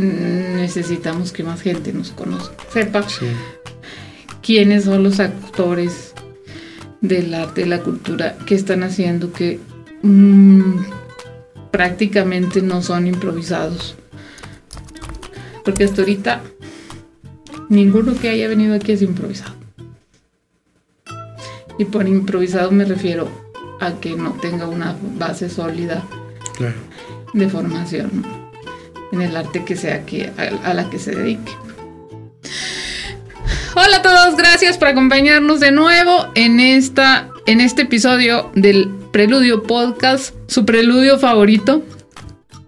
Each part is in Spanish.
necesitamos que más gente nos conozca, sepa quiénes son los actores del arte, de la cultura, que están haciendo que mm, prácticamente no son improvisados. Porque hasta ahorita ninguno que haya venido aquí es improvisado. Y por improvisado me refiero a que no tenga una base sólida de formación en el arte que sea que, a, la que se dedique. Hola a todos, gracias por acompañarnos de nuevo en, esta, en este episodio del Preludio Podcast, su preludio favorito,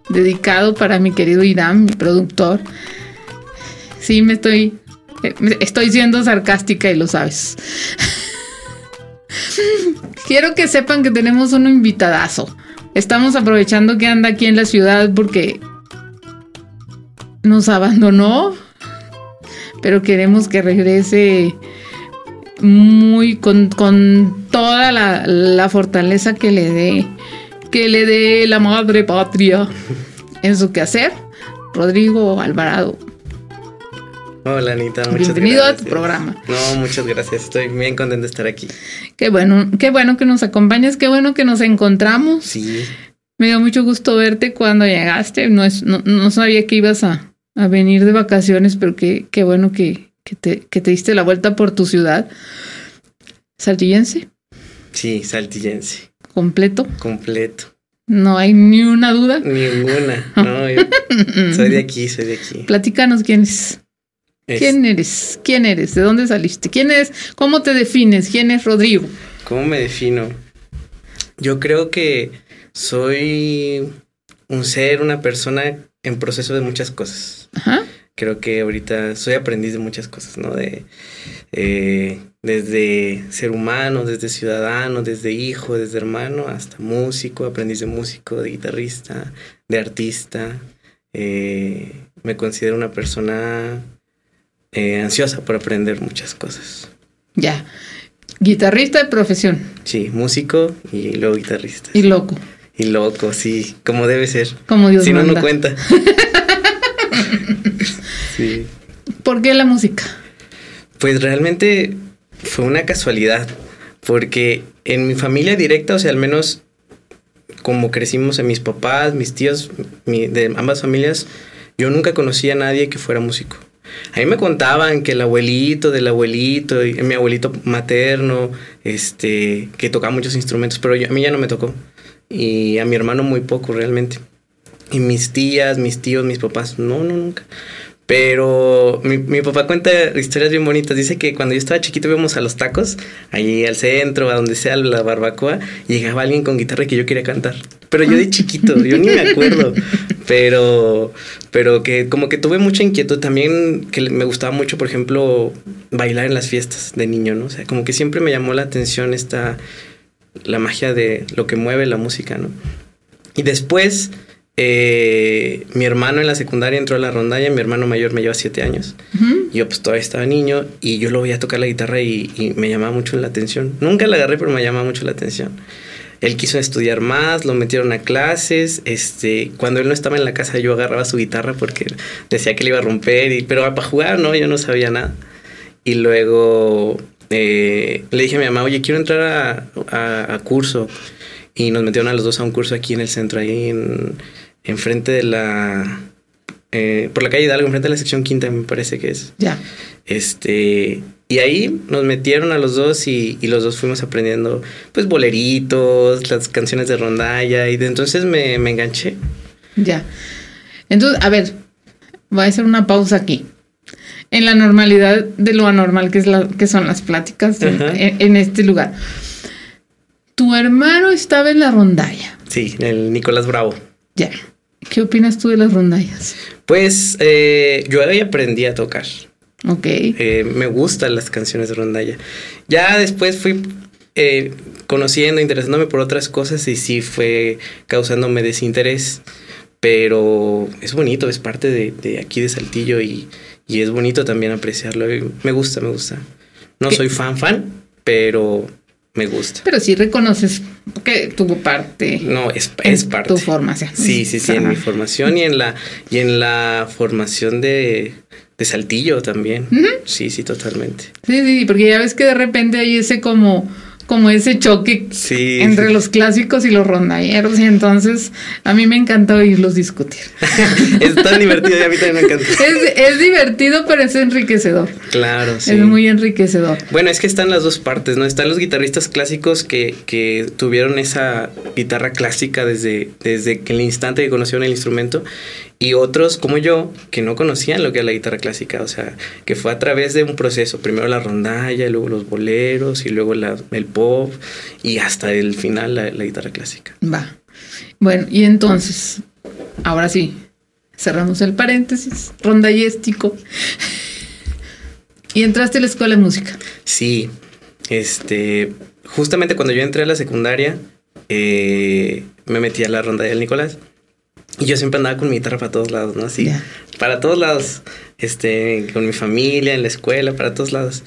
dedicado para mi querido Irán, mi productor. Sí, me estoy, eh, estoy siendo sarcástica y lo sabes. Quiero que sepan que tenemos un invitadazo. Estamos aprovechando que anda aquí en la ciudad porque nos abandonó, pero queremos que regrese muy con, toda la, la, fortaleza que le dé, que le dé la madre patria en su quehacer. Rodrigo Alvarado. Hola Anita, muchas Bienvenido a tu programa. No, muchas gracias. Estoy bien contento de estar aquí. Qué bueno, qué bueno que nos acompañes, qué bueno que nos encontramos. Sí. Me dio mucho gusto verte cuando llegaste. No, es, no, sabía que ibas a, venir de vacaciones, pero qué, qué bueno que, te, que te diste la vuelta por tu ciudad. ¿Saltillense? Sí, saltillense. ¿Completo? Completo. No hay ni una duda. Ninguna. No, soy de aquí, soy de aquí. Platícanos quién es. ¿Quién eres? ¿Quién eres? ¿De dónde saliste? ¿Quién es? ¿Cómo te defines? ¿Quién es Rodrigo? ¿Cómo me defino? Yo creo que soy un ser, una persona en proceso de muchas cosas. Ajá. Creo que ahorita soy aprendiz de muchas cosas, ¿no? De eh, desde ser humano, desde ciudadano, desde hijo, desde hermano, hasta músico, aprendiz de músico, de guitarrista, de artista. Eh, me considero una persona eh, ansiosa por aprender muchas cosas. Ya. Guitarrista de profesión. Sí, músico y luego guitarrista. Y loco. Y loco, sí, como debe ser. Como Dios Si no, no, no cuenta. ¿Por qué la música? Pues realmente fue una casualidad, porque en mi familia directa, o sea, al menos como crecimos en mis papás, mis tíos, de ambas familias, yo nunca conocí a nadie que fuera músico. A mí me contaban que el abuelito del abuelito, mi abuelito materno, este, que tocaba muchos instrumentos, pero a mí ya no me tocó. Y a mi hermano muy poco realmente. Y mis tías, mis tíos, mis papás, no, no, nunca. Pero mi, mi, papá cuenta historias bien bonitas. Dice que cuando yo estaba chiquito íbamos a los tacos, allí al centro, a donde sea la barbacoa, llegaba alguien con guitarra que yo quería cantar. Pero yo de chiquito, yo ni me acuerdo. Pero, pero que como que tuve mucha inquietud también, que me gustaba mucho, por ejemplo, bailar en las fiestas de niño, ¿no? O sea, como que siempre me llamó la atención esta, la magia de lo que mueve la música, ¿no? Y después eh, mi hermano en la secundaria entró a la rondalla, mi hermano mayor me lleva siete años. Yo pues todavía estaba niño y yo lo voy a tocar la guitarra y, me llamaba mucho la atención. Nunca la agarré, pero me llamaba mucho la atención. Él quiso estudiar más, lo metieron a clases. Este, cuando él no estaba en la casa, yo agarraba su guitarra porque decía que le iba a romper, y, pero para jugar, no, yo no sabía nada. Y luego eh, le dije a mi mamá, oye, quiero entrar a, a curso. Y nos metieron a los dos a un curso aquí en el centro, ahí en enfrente de la... Eh, por la calle Hidalgo, enfrente de la sección quinta, me parece que es. Ya. Este, y ahí nos metieron a los dos y, los dos fuimos aprendiendo, pues, boleritos, las canciones de rondalla, y de entonces me, enganché. Ya. Entonces, a ver, voy a hacer una pausa aquí. En la normalidad de lo anormal que, es la, que son las pláticas en, este lugar. Tu hermano estaba en la rondalla. Sí, el Nicolás Bravo. Ya. ¿Qué opinas tú de las rondallas? Pues eh, yo ahí aprendí a tocar. Ok. Eh, me gustan las canciones de rondalla. Ya después fui eh, conociendo, interesándome por otras cosas y sí fue causándome desinterés. Pero es bonito, es parte de, aquí de Saltillo y, es bonito también apreciarlo. Me gusta, me gusta. No soy fan fan, pero me gusta. Pero sí reconoces que tuvo parte. No, es, es parte. Tu formación. Sí, sí, sí, en mi formación y en la, y en la formación de, de Saltillo también. Sí, sí, totalmente. Sí, sí, porque ya ves que de repente hay ese como como ese choque Sí, entre sí. los clásicos y los rondalleros y entonces a mí me encanta oírlos discutir. es tan divertido y a mí también me encanta. Es, es divertido, pero es enriquecedor. Claro, sí. Es muy enriquecedor. Bueno, es que están las dos partes, ¿no? Están los guitarristas clásicos que, que tuvieron esa guitarra clásica desde, desde que el instante que conocieron el instrumento y otros como yo que no conocían lo que era la guitarra clásica, o sea, que fue a través de un proceso, primero la rondalla, luego los boleros y luego la- el pop y hasta el final la, la guitarra clásica. Va. Bueno, y entonces, ahora sí, cerramos el paréntesis rondallístico. Y entraste a la escuela de música. Sí, este, justamente cuando yo entré a la secundaria, eh, me metí a la ronda del Nicolás. Y yo siempre andaba con mi guitarra para todos lados, ¿no? Así, para todos lados. Este, con mi familia, en la escuela, para todos lados.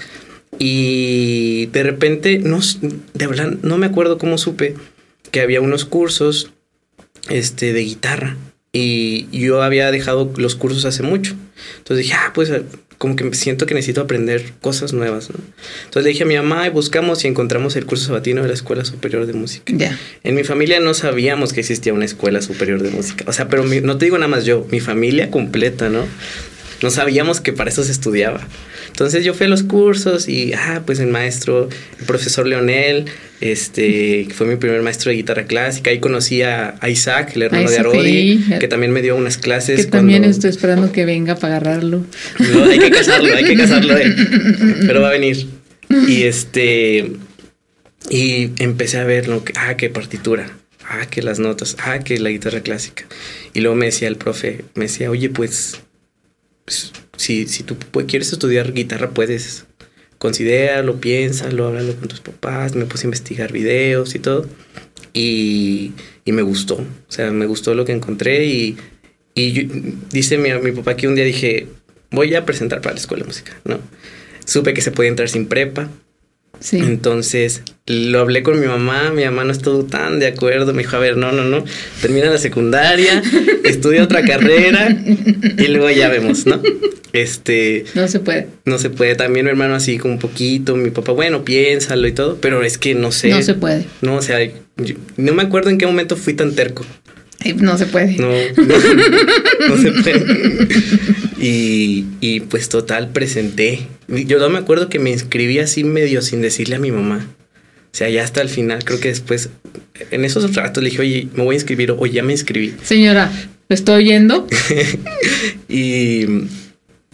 Y de repente, no, de verdad, no me acuerdo cómo supe que había unos cursos, este, de guitarra. Y yo había dejado los cursos hace mucho. Entonces dije, ah, pues como que siento que necesito aprender cosas nuevas, ¿no? Entonces le dije a mi mamá y buscamos y encontramos el curso sabatino de la Escuela Superior de Música. Ya. En mi familia no sabíamos que existía una escuela superior de música. O sea, pero mi- no te digo nada más yo, mi familia completa, ¿no? No sabíamos que para eso se estudiaba. Entonces yo fui a los cursos y, ah, pues el maestro, el profesor Leonel, este, que fue mi primer maestro de guitarra clásica. Ahí conocí a, Isaac, el hermano de Arodi, sí. que también me dio unas clases. Que también cuando- estoy esperando que venga para agarrarlo. no, hay que casarlo, hay que casarlo él. Pero va a venir. Y este. Y empecé a ver lo que. Ah, que partitura. Ah, que las notas. Ah, que la guitarra clásica. Y luego me decía el profe, me decía, oye, pues. Pues, si, si tú quieres estudiar guitarra, puedes. Considéralo, piénsalo, háblalo con tus papás. Me puse a investigar videos y todo. Y, y me gustó. O sea, me gustó lo que encontré. Y, y yo- dice mi, mi papá que un día dije, voy a presentar para la escuela de música, ¿no? Supe que se podía entrar sin prepa. Sí. Entonces lo hablé con mi mamá, mi mamá no estuvo tan de acuerdo, me dijo, a ver, no, no, no, termina la secundaria, estudia otra carrera y luego ya vemos, ¿no? Este, No se puede. no se puede, también mi hermano así como un poquito, mi papá, bueno, piénsalo y todo, pero es que no sé. No se puede. No, o sea, yo- no me acuerdo en qué momento fui tan terco. No se puede. No, no, no se puede. Y, y pues total, presenté. Yo no me acuerdo que me inscribí así medio sin decirle a mi mamá. O sea, ya hasta el final, creo que después, en esos ratos le dije, oye, me voy a inscribir o ya me inscribí. Señora, ¿lo estoy oyendo? Y,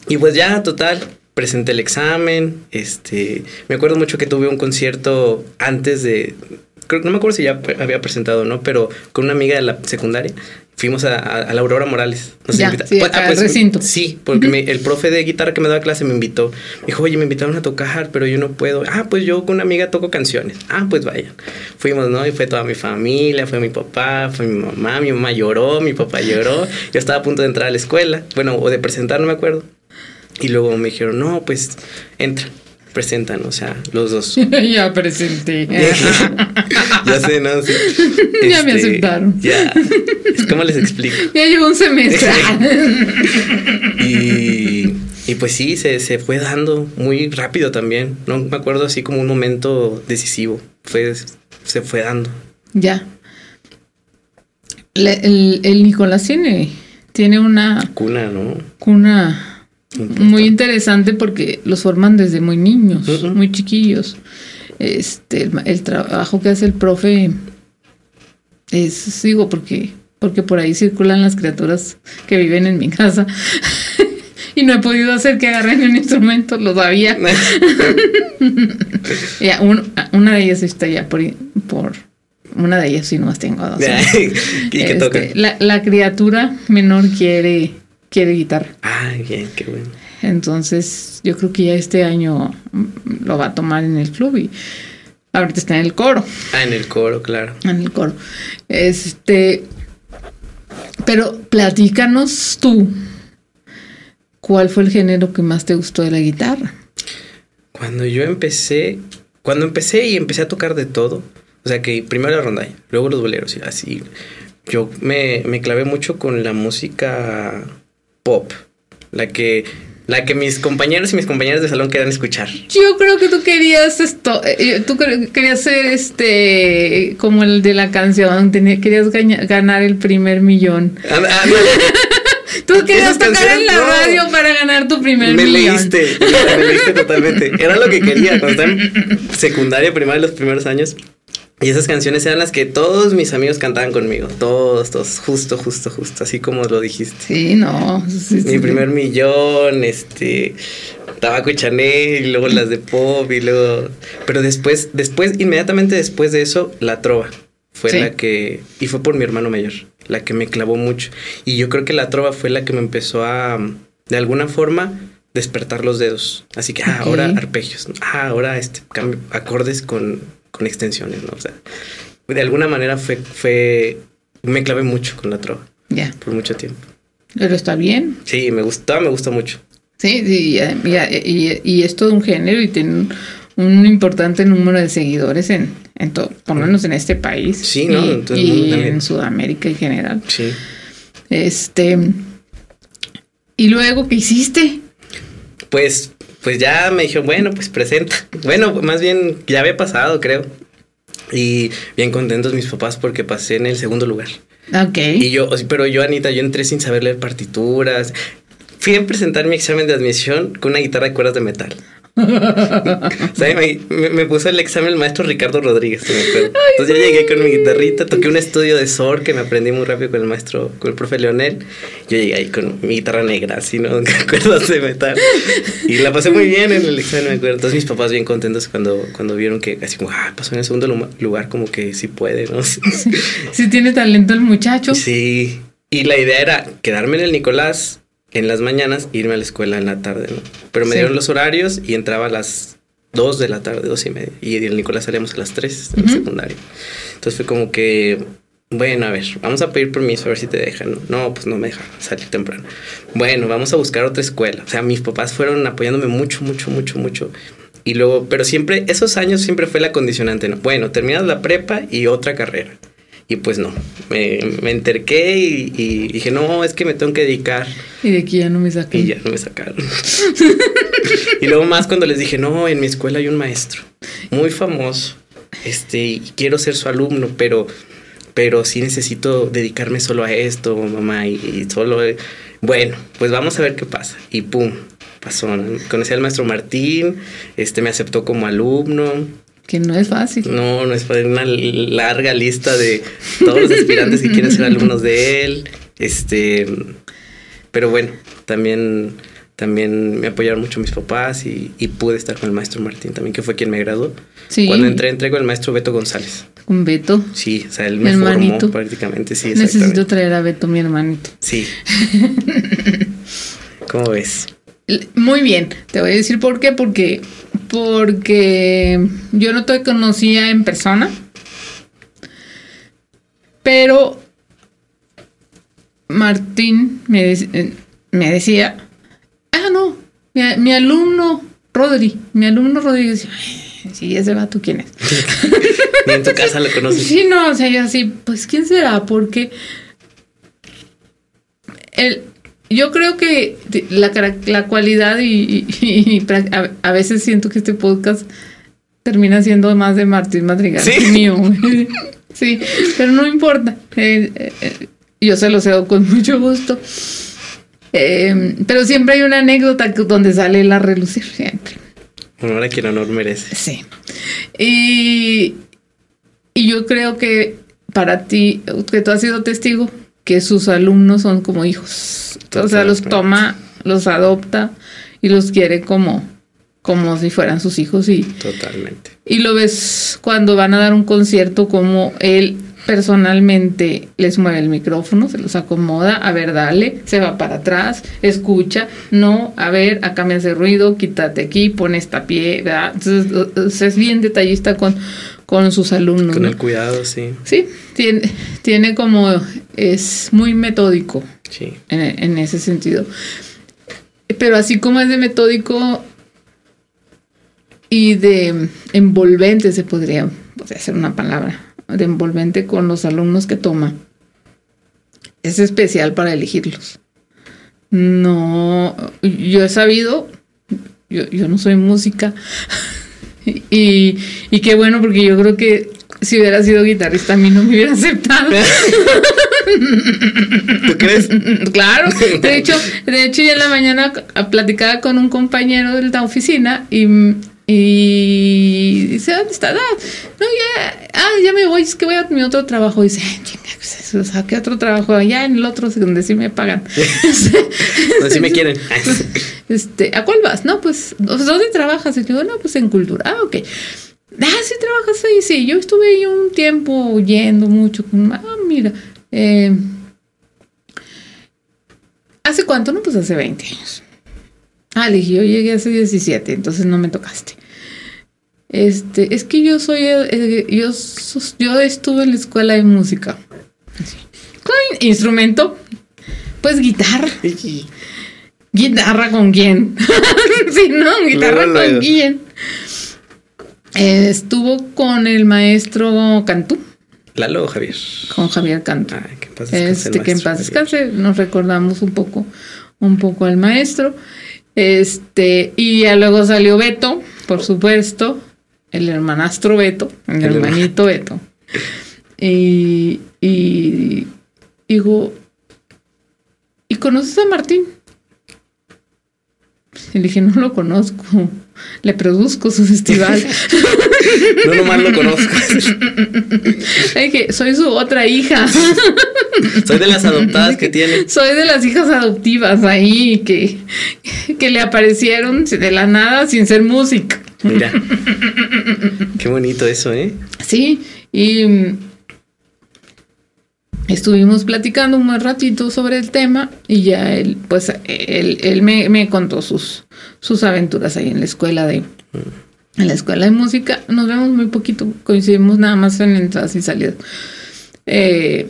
y pues ya, total, presenté el examen. Este, me acuerdo mucho que tuve un concierto antes de, creo, no me acuerdo si ya había presentado o no, pero con una amiga de la secundaria. Fuimos a, a- a la Aurora Morales. Nos Ya, invita- sí, Pues, acá al recinto. Sí, porque me- el profe de guitarra que me daba clase me invitó. Me dijo, oye, me invitaron a tocar, pero yo no puedo. Ah, pues yo con una amiga toco canciones. Ah, pues vayan. Fuimos, ¿no? Y fue toda mi familia, fue mi papá, fue mi mamá. Mi mamá lloró, mi papá lloró. Yo estaba a punto de entrar a la escuela. Bueno, o de presentar, no me acuerdo. Y luego me dijeron, no, pues entra, presentan, o sea, los dos. ya presenté. ya sé, no sé. Ya me Este, aceptaron. Ya. ¿Cómo les explico? ya llevo un semestre. Y, y pues sí, se, se fue dando muy rápido también. No me acuerdo así como un momento decisivo. Fue, se fue dando. ya. Le- el, el Nicolás tiene, tiene una Cuna, ¿no? cuna. Muy interesante porque los forman desde muy niños, muy chiquillos. Este, el, trabajo que hace el profe es, digo, porque, porque por ahí circulan las criaturas que viven en mi casa. y no he podido hacer que agarren un instrumento, lo sabía. Ya, un- una de ellas está ya por, por una de ellas sí nomás tengo dos. ¿Y qué Este, toca? La, la criatura menor quiere, quiere guitarra. Ay, bien, qué bueno. Entonces, yo creo que ya este año mm, lo va a tomar en el club y ahorita está en el coro. Ah, en el coro, claro. En el coro. Este. Pero platícanos tú. ¿Cuál fue el género que más te gustó de la guitarra? Cuando yo empecé, cuando empecé y empecé a tocar de todo, o sea que primero la rondalla, luego los boleros y así, yo me, me clavé mucho con la música pop, la que la que mis compañeros y mis compañeras de salón querían escuchar. Yo creo que tú querías esto, eh, tú querías ser este, como el de la canción, querías ganar el primer millón. Ah, ah, tú querías tocar en la radio para ganar tu primer millón. Me leíste, me leíste totalmente. Era lo que quería cuando estaba en secundaria, primaria, los primeros años. Y esas canciones eran las que todos mis amigos cantaban conmigo. Todos, todos. Justo, justo, justo. Así como lo dijiste. Sí, no. Mi primer millón, este. Tabaco y Chanel, y luego las de pop, y luego. Pero después, después, inmediatamente después de eso, la trova. Fue la que. Y fue por mi hermano mayor. La que me clavó mucho. Y yo creo que la trova fue la que me empezó a. De alguna forma despertar los dedos. Así que ah, ahora arpegios. Ah, ahora este cambio, acordes con con extensiones, ¿no? O sea, de alguna manera fue, fue, me clavé mucho con la trova. Ya. Por mucho tiempo. Pero está bien. Sí, me gusta, me gusta mucho. Sí, sí y, y, es todo un género y tiene un, importante número de seguidores en, en todo, por lo menos en este país. Sí, ¿no? Y, en Sudamérica en general. Sí. Este. ¿Y luego qué hiciste? Pues pues ya me dijo, bueno, pues presenta. Bueno, más bien ya había pasado, creo. Y bien contentos mis papás porque pasé en el segundo lugar. Ok. Y yo, pero yo, Anita, yo entré sin saber leer partituras. Fui a presentar mi examen de admisión con una guitarra de cuerdas de metal. Me, puso el examen el maestro Ricardo Rodríguez, Entonces yo llegué con mi guitarrita, toqué un estudio de SOR que me aprendí muy rápido con el maestro, con el profe Leonel. Yo llegué ahí con mi guitarra negra, así, ¿no? Cuerdas de metal. Y la pasé muy bien en el examen, me acuerdo. Entonces mis papás bien contentos cuando, cuando vieron que así como, ah, pasó en el segundo lugar, como que sí puede, ¿no? Sí, tiene talento el muchacho. Sí. Y la idea era quedarme en el Nicolás en las mañanas irme a la escuela en la tarde, ¿no? Pero me dieron los horarios y entraba a las 2 de la tarde, dos y media. Y el Nicolás salíamos a las 3 de la secundaria. Entonces fue como que, bueno, a ver, vamos a pedir permiso a ver si te dejan. No, no pues no me dejan salir temprano. Bueno, vamos a buscar otra escuela. O sea, mis papás fueron apoyándome mucho, mucho, mucho, mucho. Y luego, pero siempre, esos años siempre fue la condicionante, ¿no? Bueno, terminas la prepa y otra carrera. Y pues no, me, me enterqué y, dije, no, es que me tengo que dedicar. Y de aquí ya no me sacaron. Y ya no me sacaron. y luego más cuando les dije, no, en mi escuela hay un maestro muy famoso. Este, y quiero ser su alumno, pero, pero sí necesito dedicarme solo a esto, mamá, y, solo... Bueno, pues vamos a ver qué pasa. Y pum, pasó. Conocí al maestro Martín, este me aceptó como alumno que no es fácil. No, no es fácil. Una larga lista de todos los aspirantes que quieren ser alumnos de él. Este, pero bueno, también, también me apoyaron mucho mis papás y, pude estar con el maestro Martín también, que fue quien me graduó. Sí. Cuando entré, entré con el maestro Beto González. ¿Con Beto? Sí, o sea, él me formó prácticamente, sí. Necesito traer a Beto, mi hermanito. Sí. ¿Cómo ves? Muy bien, te voy a decir por qué, porque porque yo no te conocía en persona, pero Martín me, eh, decía, ah, no, mi, alumno Rodri, mi alumno Rodri decía, sí, ese va, ¿tú quién es? Ni en tu casa lo conoces. Sí, no, o sea, yo así, pues, ¿quién será? Porque el, yo creo que la, la cualidad y, a, veces siento que este podcast termina siendo más de Martín Madrigal que mío. sí, pero no importa. Eh, eh, yo se lo cedo con mucho gusto. Em, pero siempre hay una anécdota donde sale la relucir, siempre. Honor a quien honor merece. Sí. Y, y yo creo que para ti, que tú has sido testigo, que sus alumnos son como hijos. O sea, los toma, los adopta y los quiere como, como si fueran sus hijos. Y, Totalmente. Y lo ves cuando van a dar un concierto, como él personalmente les mueve el micrófono, se los acomoda, a ver, dale, se va para atrás, escucha, no, a ver, acá me hace ruido, quítate aquí, pon esta pie, ¿verdad? Entonces, es bien detallista con, con sus alumnos. Con el cuidado, sí. Sí, tiene, tiene como, es muy metódico sí. en, ese sentido. Pero así como es de metódico, y de envolvente, se podría, podría ser una palabra, de envolvente con los alumnos que toma. Es especial para elegirlos. No, yo he sabido, yo, yo no soy música, y, y qué bueno porque yo creo que si hubiera sido guitarrista a mí no me hubiera aceptado. ¿Tú crees? Claro. De hecho, de hecho ya en la mañana platicaba con un compañero de la oficina y, y dice, ¿dónde está? Ah, no, ya, ah, ya me voy, es que voy a mi otro trabajo. Y dice, chinga, o sea, ¿qué otro trabajo? Allá en el otro donde sí me pagan. donde sí me quieren. este, ¿A cuál vas? No, pues, ¿dónde trabajas? Y digo, no, pues en cultura. Ah, ok. Ah, sí, trabajas ahí, sí. Yo estuve ahí un tiempo yendo mucho. Ah, mira. Eh, ¿Hace cuánto? No, pues hace 20 años. Ah, le dije, yo llegué hace 17, entonces no me tocaste. Este, es que yo soy, eh, yo, yo estuve en la escuela de música. ¿Cuál instrumento? Pues guitarra. ¿Guitarra con quién? sí, no, guitarra con quién. Eh, estuvo con el maestro Cantú. Lalo o Javier. Con Javier Cantú. que en paz descanse. Este, que en paz descanse. Nos recordamos un poco, un poco al maestro. Este, y ya luego salió Beto, por supuesto, el hermanastro Beto, el, hermanito Beto. Y, y digo, ¿y conoces a Martín? Y le dije, no lo conozco le produzco su festival. no nomás lo conozco. Es que soy su otra hija. Soy de las adoptadas que tiene. Soy de las hijas adoptivas ahí que, que le aparecieron de la nada sin ser música. Mira. Qué bonito eso, ¿eh? Sí, y estuvimos platicando un ratito sobre el tema y ya él, pues, él, me, contó sus, sus aventuras ahí en la escuela de, en la escuela de música. Nos vemos muy poquito, coincidimos nada más en entradas y salidas. Eh,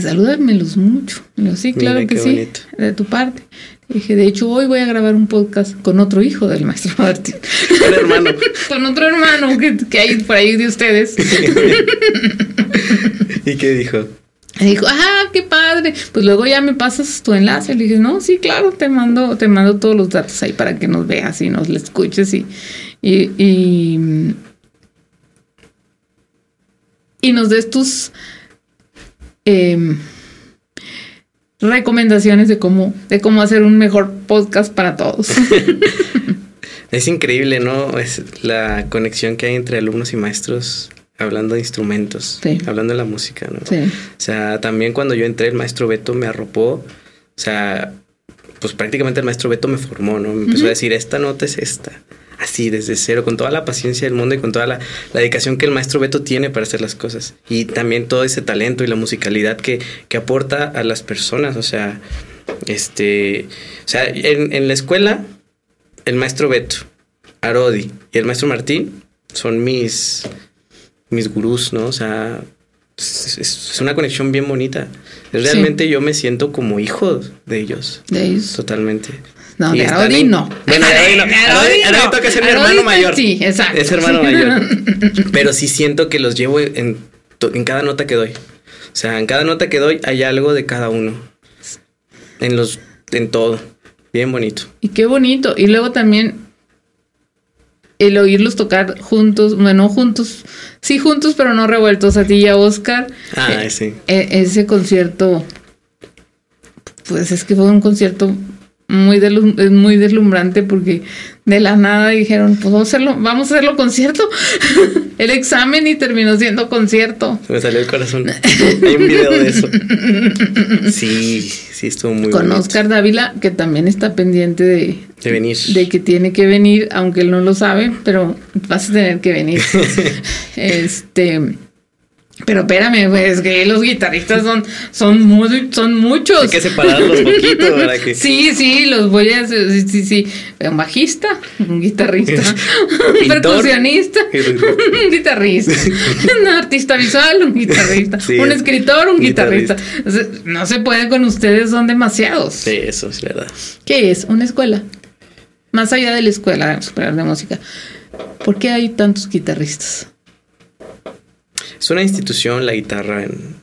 salúdamelos mucho. sí, claro que sí, de tu parte. Dije, de hecho, hoy voy a grabar un podcast con otro hijo del maestro Martín. Con hermano. con otro hermano que, que hay por ahí de ustedes. ¿Y qué dijo? Dijo, ah, qué padre. Pues luego ya me pasas tu enlace. Le dije, no, sí, claro, te mando, te mando todos los datos ahí para que nos veas y nos le escuches y, y, y, nos des tus em, recomendaciones de cómo, de cómo hacer un mejor podcast para todos. es increíble, ¿no? Es la conexión que hay entre alumnos y maestros hablando de instrumentos, hablando de la música, ¿no? O sea, también cuando yo entré, el maestro Beto me arropó, o sea, pues prácticamente el maestro Beto me formó, ¿no? Me empezó a decir, esta nota es esta, así, desde cero, con toda la paciencia del mundo y con toda la, dedicación que el maestro Beto tiene para hacer las cosas. Y también todo ese talento y la musicalidad que, que aporta a las personas, o sea, este, o sea, en, en la escuela, el maestro Beto, Arodi y el maestro Martín son mis mis gurús, ¿no? O sea, es, una conexión bien bonita. Realmente yo me siento como hijo de ellos. De ellos. Totalmente. No, de Arodi no. Bueno, de no. toca ser mi hermano mayor. Sí, exacto. Es hermano mayor. Pero sí siento que los llevo en, en cada nota que doy. O sea, en cada nota que doy hay algo de cada uno. En los, en todo. Bien bonito. Y qué bonito. Y luego también el oírlos tocar juntos, bueno, juntos, sí juntos, pero no revueltos, a ti y a Oscar. Ah, eh, sí. E, ese concierto, pues es que fue un concierto muy, muy deslumbrante porque de la nada dijeron, pues vamos a hacerlo, vamos a hacerlo concierto. el examen y terminó siendo concierto. Se me salió el corazón. Hay un video de eso. Sí, sí, estuvo muy Con Oscar Dávila, que también está pendiente de, de venir. De que tiene que venir, aunque él no lo sabe, pero vas a tener que venir. este pero espérame, pues que los guitarristas son, son, muy, son muchos. Hay que separarlos poquito, ¿verdad? Que... Sí, sí, los voy a sí, sí, sí. Un bajista, un guitarrista, un percusionista, un guitarrista, un artista visual, un guitarrista, un escritor, un guitarrista. No se puede con ustedes, son demasiados. Sí, eso es verdad. ¿Qué es? ¿Una escuela? más allá de la escuela superior de música, ¿por qué hay tantos guitarristas? Es una institución la guitarra en,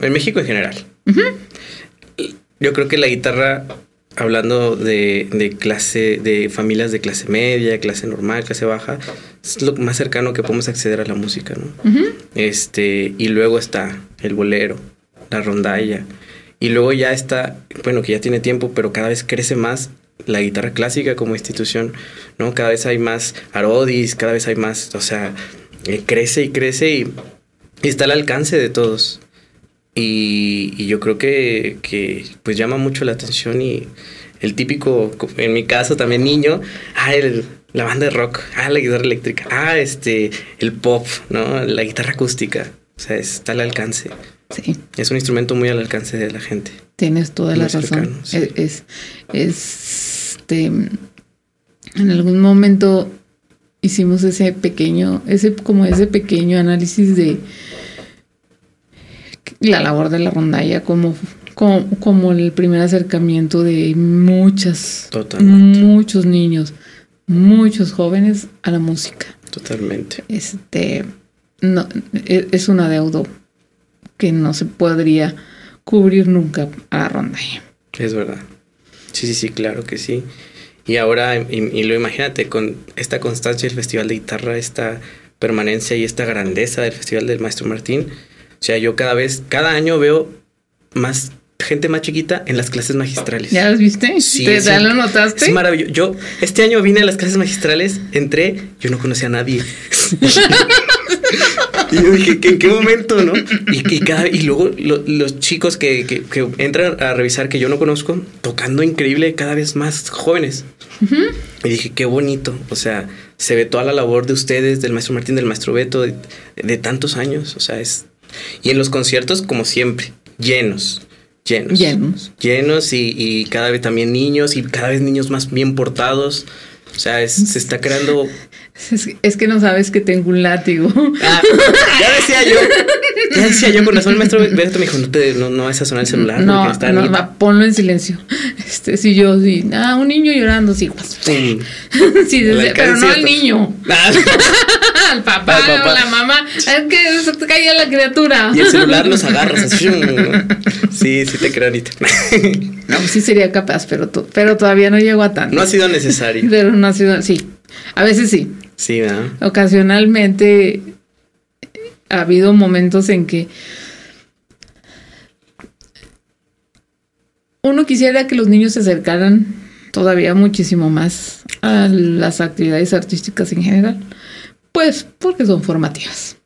en México en general. Yo creo que la guitarra, hablando de, de, clase, de familias de clase media, clase normal, clase baja, es lo más cercano que podemos acceder a la música, ¿no? Este, y luego está el bolero, la rondalla. Y luego ya está, bueno, que ya tiene tiempo, pero cada vez crece más la guitarra clásica como institución, ¿no? Cada vez hay más arodis, cada vez hay más, o sea, eh, crece y crece y, está al alcance de todos. Y, y yo creo que, que, pues llama mucho la atención y el típico, en mi caso también niño, ah, el, la banda de rock, ah, la guitarra eléctrica, ah, este, el pop, ¿no? La guitarra acústica, o sea, está al alcance. Sí. Es un instrumento muy al alcance de la gente. Tienes toda la razón. Sí. Es, es, este, en algún momento hicimos ese pequeño, ese, como ese pequeño análisis de la labor de la rondalla como, como, como el primer acercamiento de muchas, Totalmente. muchos niños, muchos jóvenes a la música. Totalmente. Este, no, es un adeudo que no se podría cubrir nunca a la rondalla. Es verdad. Sí, sí, sí, claro que sí. Y ahora, y, y, lo imagínate, con esta constancia del Festival de Guitarra, esta permanencia y esta grandeza del Festival del Maestro Martín. O sea, yo cada vez, cada año veo más gente más chiquita en las clases magistrales. ¿Ya las viste? Sí, ¿Te, ¿Ya lo notaste? Es maravilloso. Yo este año vine a las clases magistrales, entré, yo no conocía a nadie. y yo dije, ¿en qué momento, no? Y, y, cada, y luego lo, los chicos que, que, que, entran a revisar que yo no conozco, tocando increíble, cada vez más jóvenes. Uh -huh. Y dije, qué bonito. O sea, se ve toda la labor de ustedes, del maestro Martín, del maestro Beto, de, de tantos años. O sea, es. Y en los conciertos, como siempre, llenos. Llenos. Llenos. Llenos y, y cada vez también niños y cada vez niños más bien portados. O sea, es, se está creando. Es, es, que no sabes que tengo un látigo. Ah, ya decía yo. Ya decía yo, con razón el maestro Beto me dijo, no, te, no, no vas a sonar el celular. No, está no, va, ponlo en silencio. Este, si yo, sí, ah, un niño llorando, sí. Pues, sí, pero no al niño. Ah. al papá, al papá. o la mamá. Es que se te caía la criatura. Y el celular los agarras así. Sí, sí te creo ahorita. No, sí sería capaz, pero, pero todavía no llego a tanto. No ha sido necesario. Pero no ha sido, sí. A veces sí. Sí, ¿verdad? Ocasionalmente ha habido momentos en que uno quisiera que los niños se acercaran todavía muchísimo más a las actividades artísticas en general, pues porque son formativas,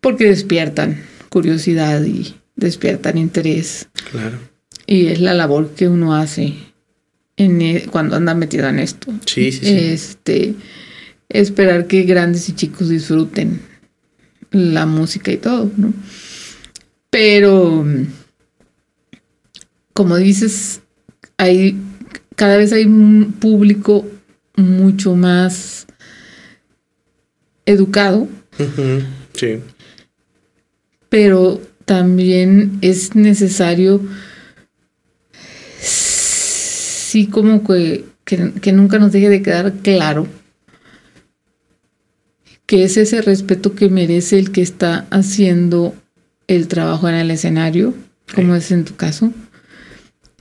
porque despiertan curiosidad y despiertan interés. Claro. Y es la labor que uno hace en el, cuando anda metido en esto. Sí, sí, sí. Este, esperar que grandes y chicos disfruten la música y todo, ¿no? Pero, como dices, hay cada vez hay un público mucho más educado. Uh -huh. Sí. Pero también es necesario sí como que, que, que, nunca nos deje de quedar claro que es ese respeto que merece el que está haciendo el trabajo en el escenario, como sí. es en tu caso,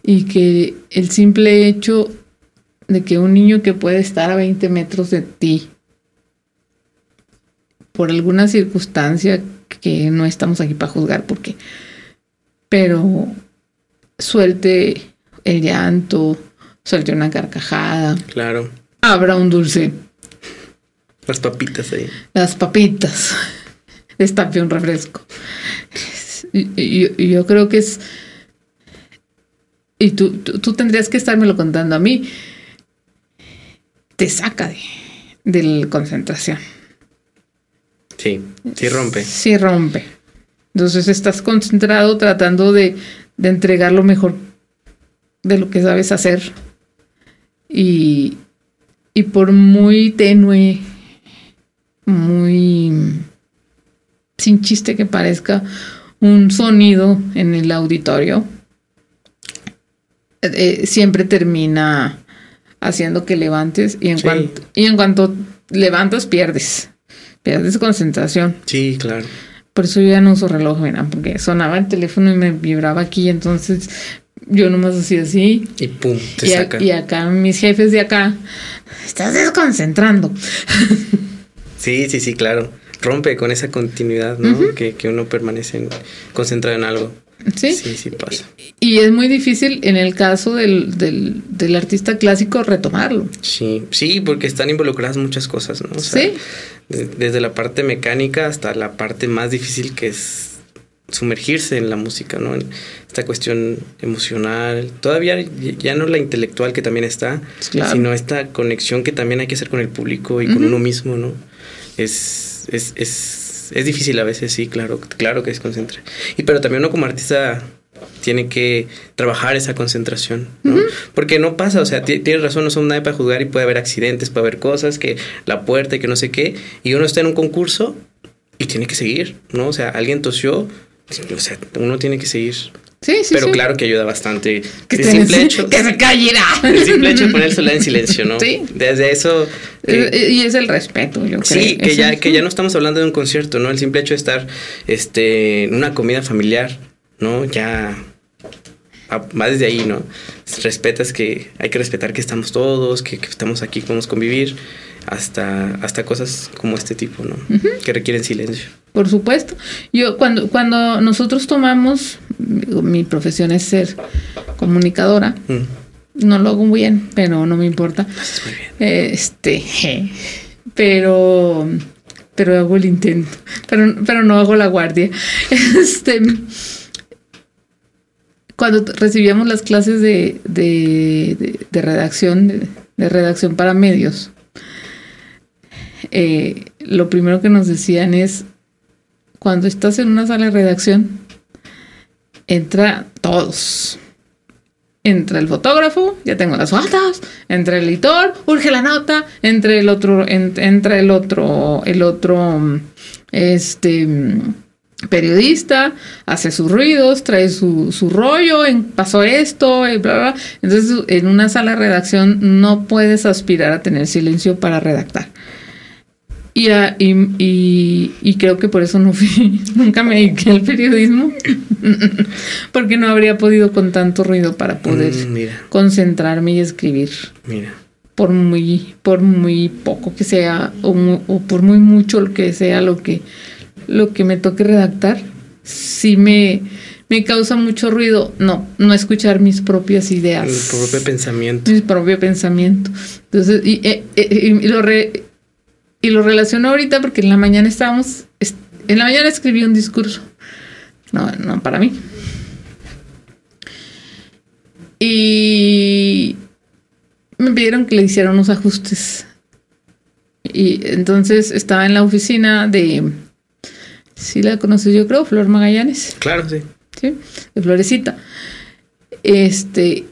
y que el simple hecho de que un niño que puede estar a 20 metros de ti, por alguna circunstancia que no estamos aquí para juzgar, porque, pero suelte el llanto, suelte una carcajada. Claro. Abra un dulce. Las papitas ahí. Las papitas. Destape un refresco. Y, y, yo creo que es. Y tú, tú, tú, tendrías que estármelo contando a mí. Te saca de, de la concentración. Sí, sí rompe. Sí rompe. Entonces estás concentrado tratando de, de entregar lo mejor de lo que sabes hacer. Y, y por muy tenue, muy sin chiste que parezca un sonido en el auditorio, eh, siempre termina haciendo que levantes y en, cuanto, y en cuanto levantas pierdes, pierdes concentración. Sí, claro. Por eso yo ya no uso reloj, ¿verdad? porque sonaba el teléfono y me vibraba aquí, entonces yo nomás hacía así. Y pum, te y, y acá mis jefes de acá, estás desconcentrando. Sí, sí, sí, claro. Rompe con esa continuidad, ¿no? que, que, uno permanece en, concentrado en algo. Sí. Sí, sí pasa. Y es muy difícil en el caso del, del, del, artista clásico retomarlo. Sí, sí, porque están involucradas muchas cosas, ¿no? O sea, sí. Desde la parte mecánica hasta la parte más difícil que es sumergirse en la música, ¿no? En esta cuestión emocional, todavía ya no la intelectual que también está, claro. sino esta conexión que también hay que hacer con el público y uh -huh. con uno mismo, ¿no? Es, es, es, es, difícil a veces, sí, claro, claro que es concentre. Y pero también uno como artista tiene que trabajar esa concentración, ¿no? Uh -huh. Porque no pasa, o sea, tienes razón, no son nadie para juzgar y puede haber accidentes, puede haber cosas, que la puerta y que no sé qué, y uno está en un concurso y tiene que seguir, ¿no? O sea, alguien tosió, o sea, uno tiene que seguir. Sí, sí, Pero sí. claro que ayuda bastante. Que, el simple hecho, que se cayera. El simple hecho de poner el celular en silencio, ¿no? Sí. Desde eso. Que, y es el respeto, yo creo. Sí, que ya, que ya no estamos hablando de un concierto, ¿no? El simple hecho de estar este, en una comida familiar, ¿no? Ya va desde ahí, ¿no? Respetas que hay que respetar que estamos todos, que, que estamos aquí, podemos convivir, hasta, hasta cosas como este tipo, ¿no? Uh -huh. Que requieren silencio. Por supuesto. Yo cuando, cuando nosotros tomamos, mi profesión es ser comunicadora. Mm. No lo hago muy bien, pero no me importa. Muy bien. Este, pero pero hago el intento, pero, pero no hago la guardia. Este, cuando recibíamos las clases de, de, de, de redacción, de, redacción para medios, eh, lo primero que nos decían es, cuando estás en una sala de redacción, entra todos. Entra el fotógrafo, ya tengo las fotos, entra el editor, urge la nota, entre el otro, en, entra el otro, el otro, este periodista, hace sus ruidos, trae su, su rollo, pasó esto, y bla, bla. Entonces, en una sala de redacción no puedes aspirar a tener silencio para redactar. Y, a, y, y, y, creo que por eso no fui, nunca me dediqué al periodismo, porque no habría podido con tanto ruido para poder mm, concentrarme y escribir. Mira. Por muy, por muy poco que sea, o, o por muy mucho lo que sea lo que, lo que me toque redactar, sí me, me causa mucho ruido. No, no escuchar mis propias ideas. Mi propio pensamiento. Mi propio pensamiento. Entonces, y, eh, eh, y lo, re, y lo relaciono ahorita porque en la mañana estábamos, en la mañana escribí un discurso. No, no para mí. Y me pidieron que le hiciera unos ajustes. Y entonces estaba en la oficina de sí la conoces yo creo, Flor Magallanes. Claro, sí. Sí, de Florecita. Este,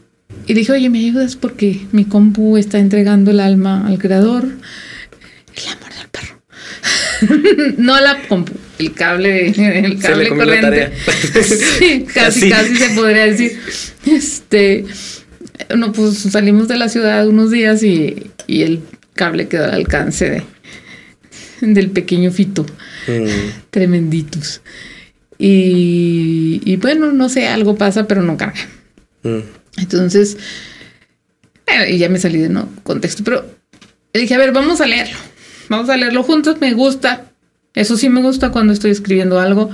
y dije, oye, ¿me ayudas? Porque mi compu está entregando el alma al creador. El amor del perro. no la compu, el cable, el cable corriente. sí, casi, casi se podría decir. Este, no, pues salimos de la ciudad unos días y, y el cable quedó al alcance de, del pequeño Fito. Mm. Tremenditos. Y, y, bueno, no sé, algo pasa, pero no carga. Mm. Entonces, bueno, y ya me salí de no contexto, pero dije, a ver, vamos a leerlo. Vamos a leerlo juntos, me gusta. Eso sí me gusta cuando estoy escribiendo algo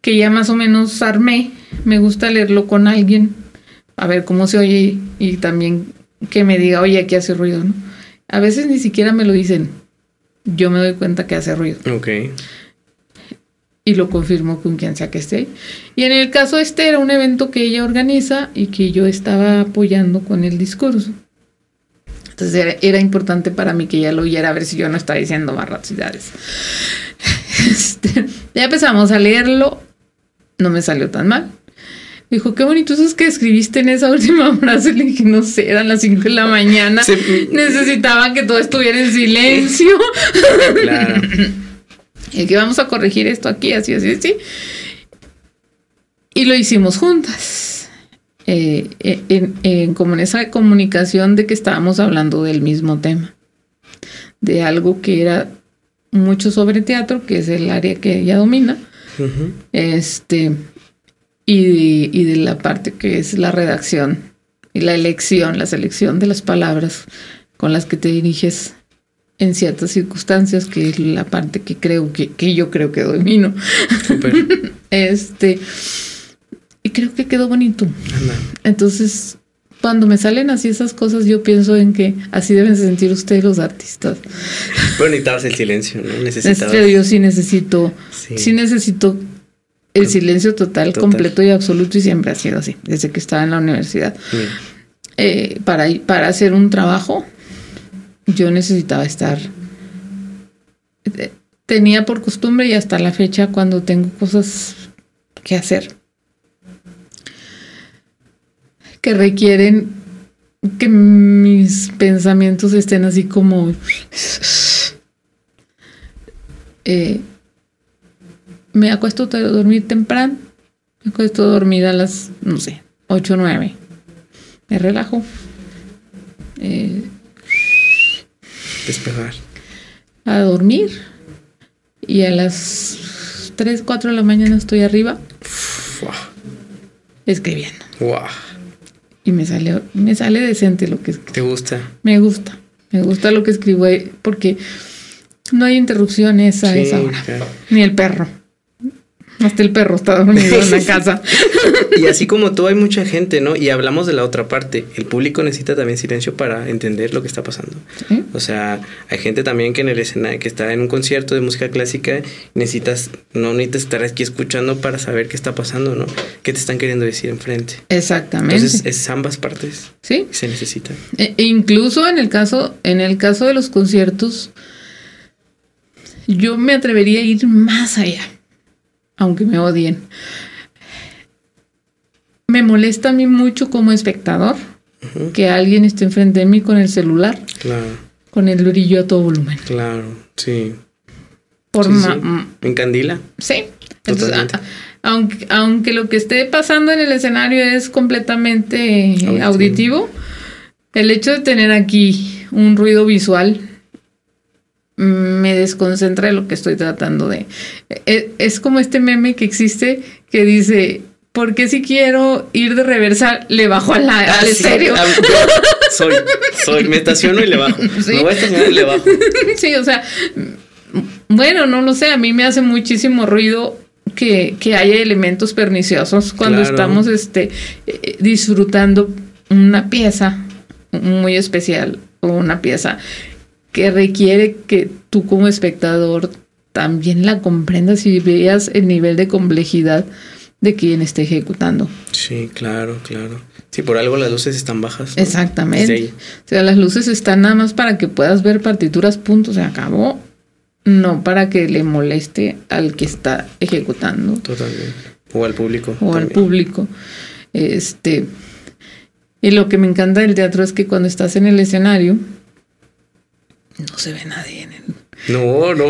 que ya más o menos armé. Me gusta leerlo con alguien, a ver cómo se oye y, y también que me diga, oye, aquí hace ruido, ¿no? A veces ni siquiera me lo dicen. Yo me doy cuenta que hace ruido. Ok. Y lo confirmo con quien sea que esté. Y en el caso este era un evento que ella organiza y que yo estaba apoyando con el discurso. Entonces era, era importante para mí que ella lo oyera a ver si yo no estaba diciendo barracidades. Este, ya empezamos a leerlo. No me salió tan mal. Dijo, qué bonito es que escribiste en esa última frase. Le dije, no sé, eran las 5 de la mañana. Sí. Necesitaba que todo estuviera en silencio. Claro. Y que vamos a corregir esto aquí, así, así, así. Y lo hicimos juntas. Eh, en, en, como en esa comunicación de que estábamos hablando del mismo tema, de algo que era mucho sobre teatro, que es el área que ella domina, este, y de, y de la parte que es la redacción y la elección, la selección de las palabras con las que te diriges en ciertas circunstancias, que es la parte que creo que, que yo creo que domino. este y creo que quedó bonito. Entonces, cuando me salen así esas cosas, yo pienso en que así deben sentir ustedes los artistas. Pero necesitabas el silencio, ¿no? Necesitabas. yo sí necesito, sí, necesito el silencio total, completo y absoluto y siempre ha sido así, desde que estaba en la universidad. Eh, para, para hacer un trabajo, yo necesitaba estar... Eh, tenía por costumbre y hasta la fecha cuando tengo cosas que hacer que requieren que mis pensamientos estén así como... Eh, me acuesto a dormir temprano, me acuesto a dormir a las, no sé, 8 o 9. Me relajo. Eh, Despejar. A dormir. Y a las 3, 4 de la mañana estoy arriba. Escribiendo. Wow y me sale, me sale decente lo que escribo. ¿Te gusta? Me gusta, me gusta lo que escribo porque no hay interrupciones a esa hora. Ni el perro. Hasta el perro está dormido en la casa. Y así como tú, hay mucha gente, ¿no? Y hablamos de la otra parte. El público necesita también silencio para entender lo que está pasando. O sea, hay gente también que en el escenario, que está en un concierto de música clásica, necesitas, no necesitas estar aquí escuchando para saber qué está pasando, ¿no? ¿Qué te están queriendo decir enfrente? Exactamente. Entonces, es ambas partes. Sí. se necesitan. E, e incluso en el caso, en el caso de los conciertos, yo me atrevería a ir más allá aunque me odien. Me molesta a mí mucho como espectador que alguien esté enfrente de mí con el celular. Claro. Con el brillo a todo volumen. Claro, sí. Por sí, En candila. Sí. aunque, aunque lo que esté pasando en el escenario es completamente auditivo, el hecho de tener aquí un ruido visual me desconcentra de lo que estoy tratando de... E, es, como este meme que existe que dice, ¿por qué si quiero ir de reversa le bajo a la, ah, al estéreo? Ah, soy, soy, me estaciono y le bajo. Me voy a estacionar y le bajo. Sí, o sea, bueno, no lo sé, a mí me hace muchísimo ruido que, que haya elementos perniciosos cuando estamos este, eh, disfrutando una pieza muy especial o una pieza que requiere que tú como espectador también la comprendas y veas el nivel de complejidad de quien esté ejecutando. Sí, claro, claro. Sí, por algo las luces están bajas. Exactamente. O sea, las luces están nada más para que puedas ver partituras, punto, se acabó. No para que le moleste al que está ejecutando. Totalmente. O al público. O al público. Este. Y lo que me encanta del teatro es que cuando estás en el escenario, no se ve nadie en el... No, no.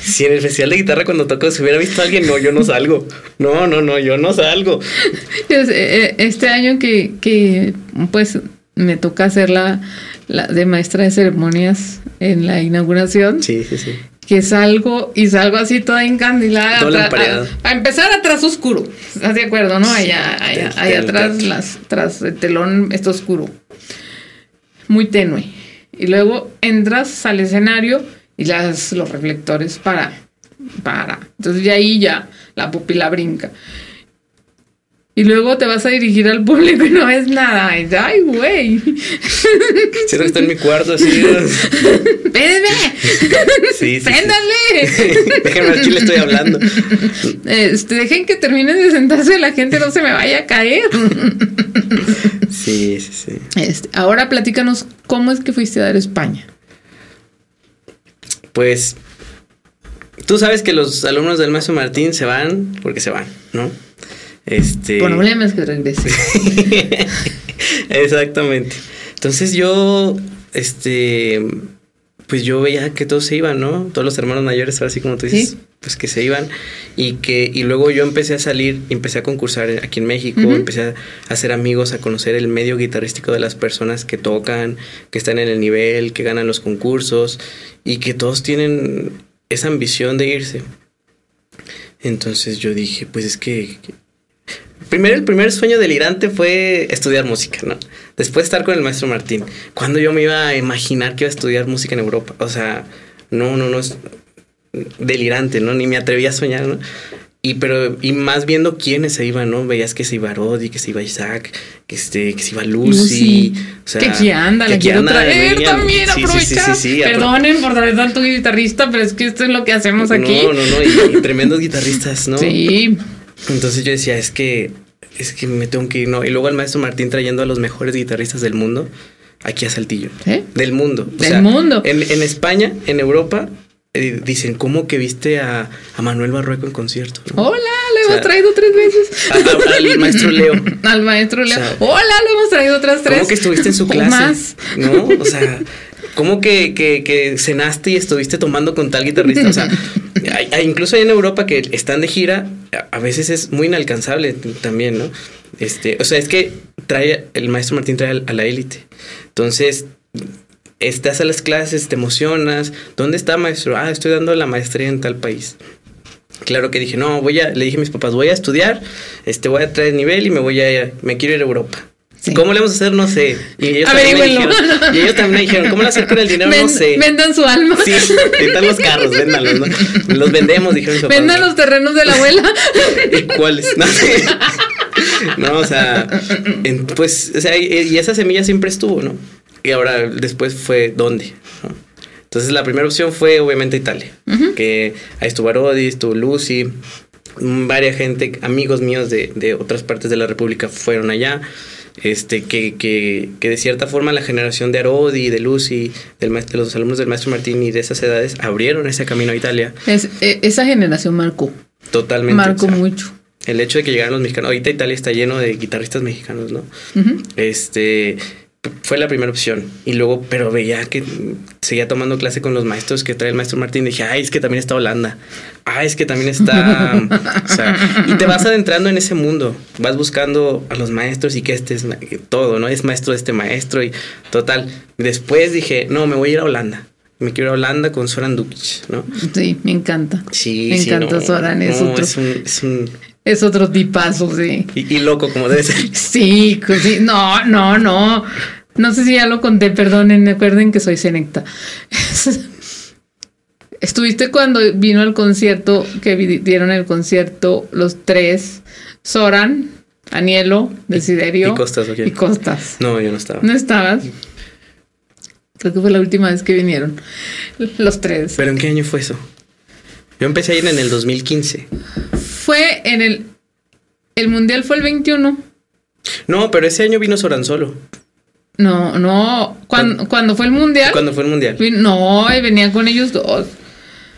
Si en el festival de guitarra cuando toco se hubiera visto a alguien, no, yo no salgo. No, no, no, yo no salgo. Eh, eh, este año que, que pues me toca hacer la, la de maestra de ceremonias en la inauguración. Sí, sí, sí. Que salgo y salgo así toda encandilada. a, empezar atrás oscuro. ¿Estás de acuerdo, no? Allá, allá, allá atrás, las, tras el telón está oscuro. Muy tenue y luego entras al escenario y las, los reflectores para, para. Entonces ya ahí ya la pupila brinca. Y luego te vas a dirigir al público y no es nada. ay, güey. Quisiera estar en mi cuarto así. ¡Espérenme! Sí, sí. ¡Préndale! Déjenme al chile estoy hablando. Este, dejen que terminen de sentarse, la gente no se me vaya a caer. Sí, sí, sí. Este, ahora platícanos cómo es que fuiste a dar España. Pues tú sabes que los alumnos del maestro Martín se van porque se van, ¿no? Este. Problemas que regrese. Exactamente. Entonces yo, este, pues yo veía que todos se iban, ¿no? Todos los hermanos mayores, así como tú dices, pues que se iban. Y que, y luego yo empecé a salir, empecé a concursar aquí en México, empecé a hacer amigos, a conocer el medio guitarrístico de las personas que tocan, que están en el nivel, que ganan los concursos, y que todos tienen esa ambición de irse. Entonces yo dije, pues es que Primero, el primer sueño delirante fue estudiar música, ¿no? Después estar con el maestro Martín. Cuando yo me iba a imaginar que iba a estudiar música en Europa. O sea, no, no, no es delirante, ¿no? Ni me atreví a soñar, ¿no? Y pero, y más viendo quiénes se iban, ¿no? Veías que se iba Rodi, que se iba Isaac, que este, que se iba Lucy. O sea, que aquí anda, la quiero traer también, sí, Sí, Perdonen por traer tanto guitarrista, pero es que esto es lo que hacemos aquí. No, no, no, y tremendos guitarristas, ¿no? Sí. Entonces yo decía, es que, es que me tengo que ir, ¿no? Y luego el maestro Martín trayendo a los mejores guitarristas del mundo aquí a Saltillo. ¿Eh? Del mundo. del mundo. En, en, España, en Europa, eh, dicen, ¿cómo que viste a, a Manuel Barrueco en concierto? Hola, lo hemos traído tres veces. al maestro Leo. al maestro Leo. Hola, lo hemos traído otras tres. ¿Cómo que estuviste en su clase? Más. ¿No? O sea, ¿cómo que, que, que cenaste y estuviste tomando con tal guitarrista? O sea, hay, incluso hay en Europa que están de gira, a veces es muy inalcanzable también, ¿no? Este, o sea, es que trae, el maestro Martín trae a la élite. Entonces, estás a las clases, te emocionas. ¿Dónde está maestro? Ah, estoy dando la maestría en tal país. Claro que dije, no, voy a, le dije a mis papás, voy a estudiar, este, voy a traer nivel y me voy a, me quiero ir a Europa. ¿Cómo le vamos a hacer? No sé. Y ellos, también me dijeron, y ellos también me dijeron, ¿cómo le hacer con el dinero? no sé. Vendan su alma. Sí, vendan los carros, véndanlos, ¿no? Los vendemos, dijeron. Vendan los terrenos de la abuela. ¿Y cuáles? No sé. No, o sea, pues, o sea, y esa semilla siempre estuvo, ¿no? Y ahora después fue dónde. Entonces la primera opción fue obviamente Italia, que ahí estuvo Arodi, estuvo Lucy, varias gente, amigos míos de, de, otras partes de la República fueron allá. Este, que, que, que de cierta forma la generación de Arodi, de Lucy, del de los alumnos del maestro Martín y de esas edades abrieron ese camino a Italia. Es, e, esa generación marcó. Totalmente. Marcó mucho. El hecho de que llegaran los mexicanos. Ahorita Italia está lleno de guitarristas mexicanos, ¿no? Este fue la primera opción. Y luego, pero veía que seguía tomando clase con los maestros que trae el maestro Martín. dije, ay, es que también está Holanda. Ay, es que también está. o sea, y te vas adentrando en ese mundo. Vas buscando a los maestros y que este es todo, ¿no? Es maestro de este maestro y total. Después dije, no, me voy a ir a Holanda. Me quiero ir a Holanda con Soran Dukic, ¿no? Sí, me encanta. Sí, me encanta Soran. Es, otro, es, un, es, un, es otro tipazo, sí. Y, loco, como debe ser. Sí, sí, no, no, no. No sé si ya lo conté, perdonen, recuerden que soy Senecta. Estuviste cuando vino el concierto, que dieron el concierto los tres, Soran, Anielo, Desiderio y Costas. Y Costas. No, yo no estaba. ¿No estabas? Creo que fue la última vez que vinieron. Los tres. ¿Pero en qué año fue eso? Yo empecé a ir en el 2015. Fue en el... El mundial fue el 21. No, pero ese año vino Soran solo. No, no. Cuando, cuando fue el mundial. Cuando fue el mundial. No, venía con ellos dos.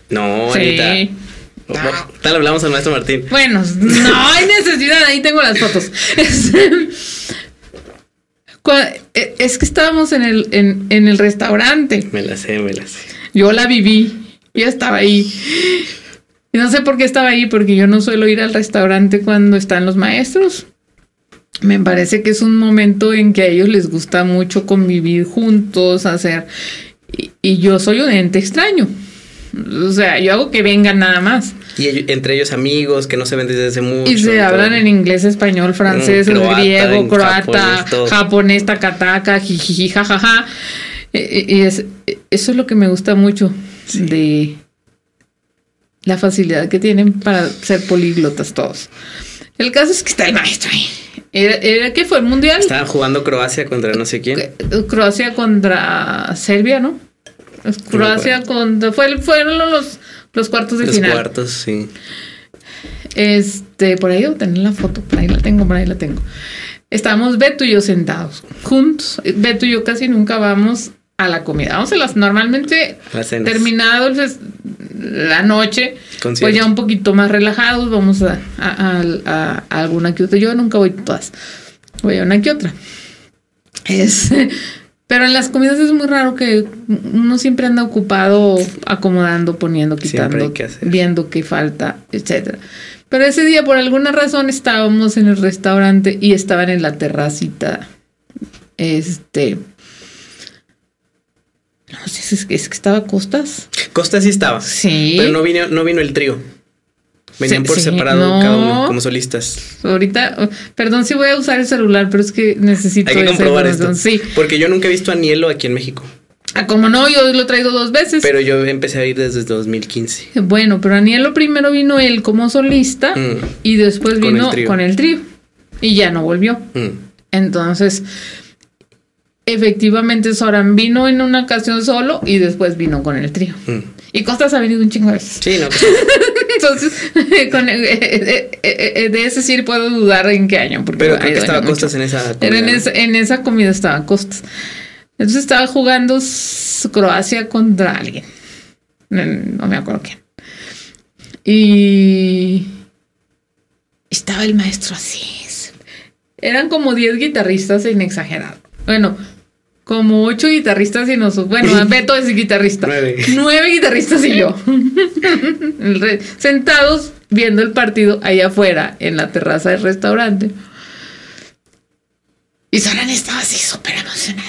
No, sí. Tal hablamos al maestro Martín. Bueno, no hay necesidad, ahí tengo las fotos. E, es, que estábamos en el, en, en el restaurante. Me la sé, me la sé. Yo la viví. Yo estaba ahí. Y no sé por qué estaba ahí, porque yo no suelo ir al restaurante cuando están los maestros. Me parece que es un momento en que a ellos les gusta mucho convivir juntos, hacer... Y, yo soy un ente extraño. O sea, yo hago que vengan nada más. Y entre ellos amigos que no se ven desde hace mucho. Y se hablan en inglés, español, francés, griego, croata, japonés, takataka, jijiji, jajaja. Y, es, eso es lo que me gusta mucho de la facilidad que tienen para ser políglotas todos. El caso es que está el maestro ahí. ¿Era, qué fue el mundial? Estaban jugando Croacia contra no sé quién. Croacia contra Serbia, ¿no? Croacia contra. fueron los, los cuartos de final. Los cuartos, sí. Este, por ahí debo tener la foto, por ahí la tengo, por ahí la tengo. Estábamos Beto y yo sentados juntos. Beto y yo casi nunca vamos a la comida. Vamos a las normalmente terminados la noche, pues ya un poquito más relajados, vamos a, a, alguna que otra. Yo nunca voy todas, voy a una que otra. Es, Pero en las comidas es muy raro que uno siempre anda ocupado acomodando, poniendo, quitando, viendo qué falta, etcétera. Pero ese día por alguna razón estábamos en el restaurante y estaban en la terracita. Este, no sé, es que, es que estaba Costas. Costas sí estaba. Sí. Pero no vino, no vino el trío. Venían por separado cada uno como solistas. Ahorita, perdón si voy a usar el celular, pero es que necesito. Hay que comprobar esto. Sí. Porque yo nunca he visto a Nielo aquí en México. Ah, como no, yo lo he traído dos veces. Pero yo empecé a ir desde 2015. Bueno, pero Anielo primero vino él como solista mm. y después vino con el trío. Y ya no volvió. Mm. Entonces, efectivamente, Soran vino en una ocasión solo y después vino con el trío. Mm. Y Costas ha venido un chingo de veces. Sí, no. Entonces, con, eh, eh, eh, de ese sí puedo dudar en qué año. Porque Pero creo que estaba Costas en esa comida. En, en esa comida estaba Costas. Entonces estaba jugando Croacia contra alguien. No me acuerdo quién. Y estaba el maestro así. Eran como 10 guitarristas sin exagerado. Bueno, como 8 guitarristas y nosotros. Bueno, Beto es guitarrista. 9. guitarristas y yo. Sentados viendo el partido allá afuera en la terraza del restaurante. Y Soran estaba así súper emocionada.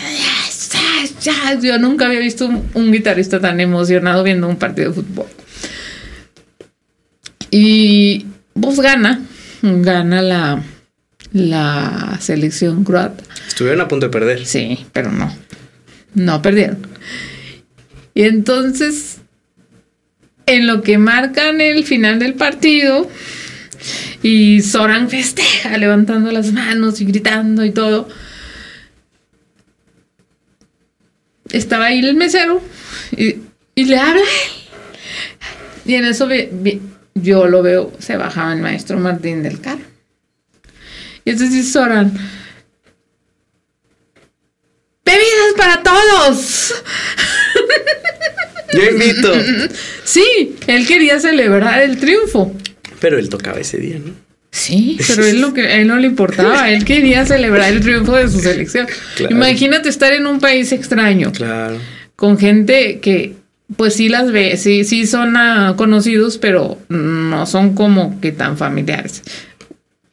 Ya, yo nunca había visto un, guitarrista tan emocionado viendo un partido de fútbol. Y vos gana, gana la, la selección croata. Estuvieron a punto de perder. Sí, pero no. No perdieron. Y entonces, en lo que marcan el final del partido, y Soran festeja levantando las manos y gritando y todo. Estaba ahí el mesero y, le habla Y en eso yo lo veo, se bajaba el maestro Martín del carro. Y entonces Soran, bebidas para todos. Yo invito. Sí, él quería celebrar el triunfo. Pero él tocaba ese día, ¿no? Sí, pero él, lo que, a él no le importaba, él quería celebrar el triunfo de su selección. Imagínate estar en un país extraño. Claro. Con gente que pues sí las ve, sí, sí son ah, conocidos, pero no son como que tan familiares.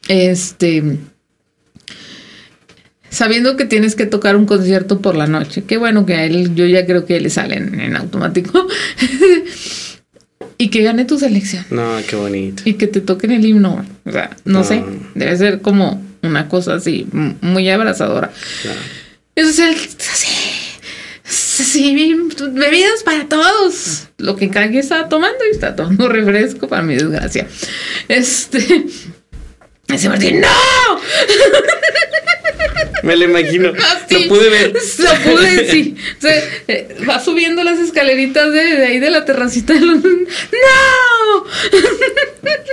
Este sabiendo que tienes que tocar un concierto por la noche. Qué bueno que a él, yo ya creo que le salen en automático. y que gane tu selección. No, qué bonito. Y que te toquen el himno. O sea, no, sé, debe ser como una cosa así, muy abrazadora. Claro. Eso es el, así, sí, bebidas para todos. Lo que quien estaba tomando y está tomando refresco para mi desgracia. Este, ese Martín, ¡no! Me lo imagino. lo pude ver. Lo pude, sí. O sea, eh, va subiendo las escaleritas de, ahí de la terracita. De los... ¡No!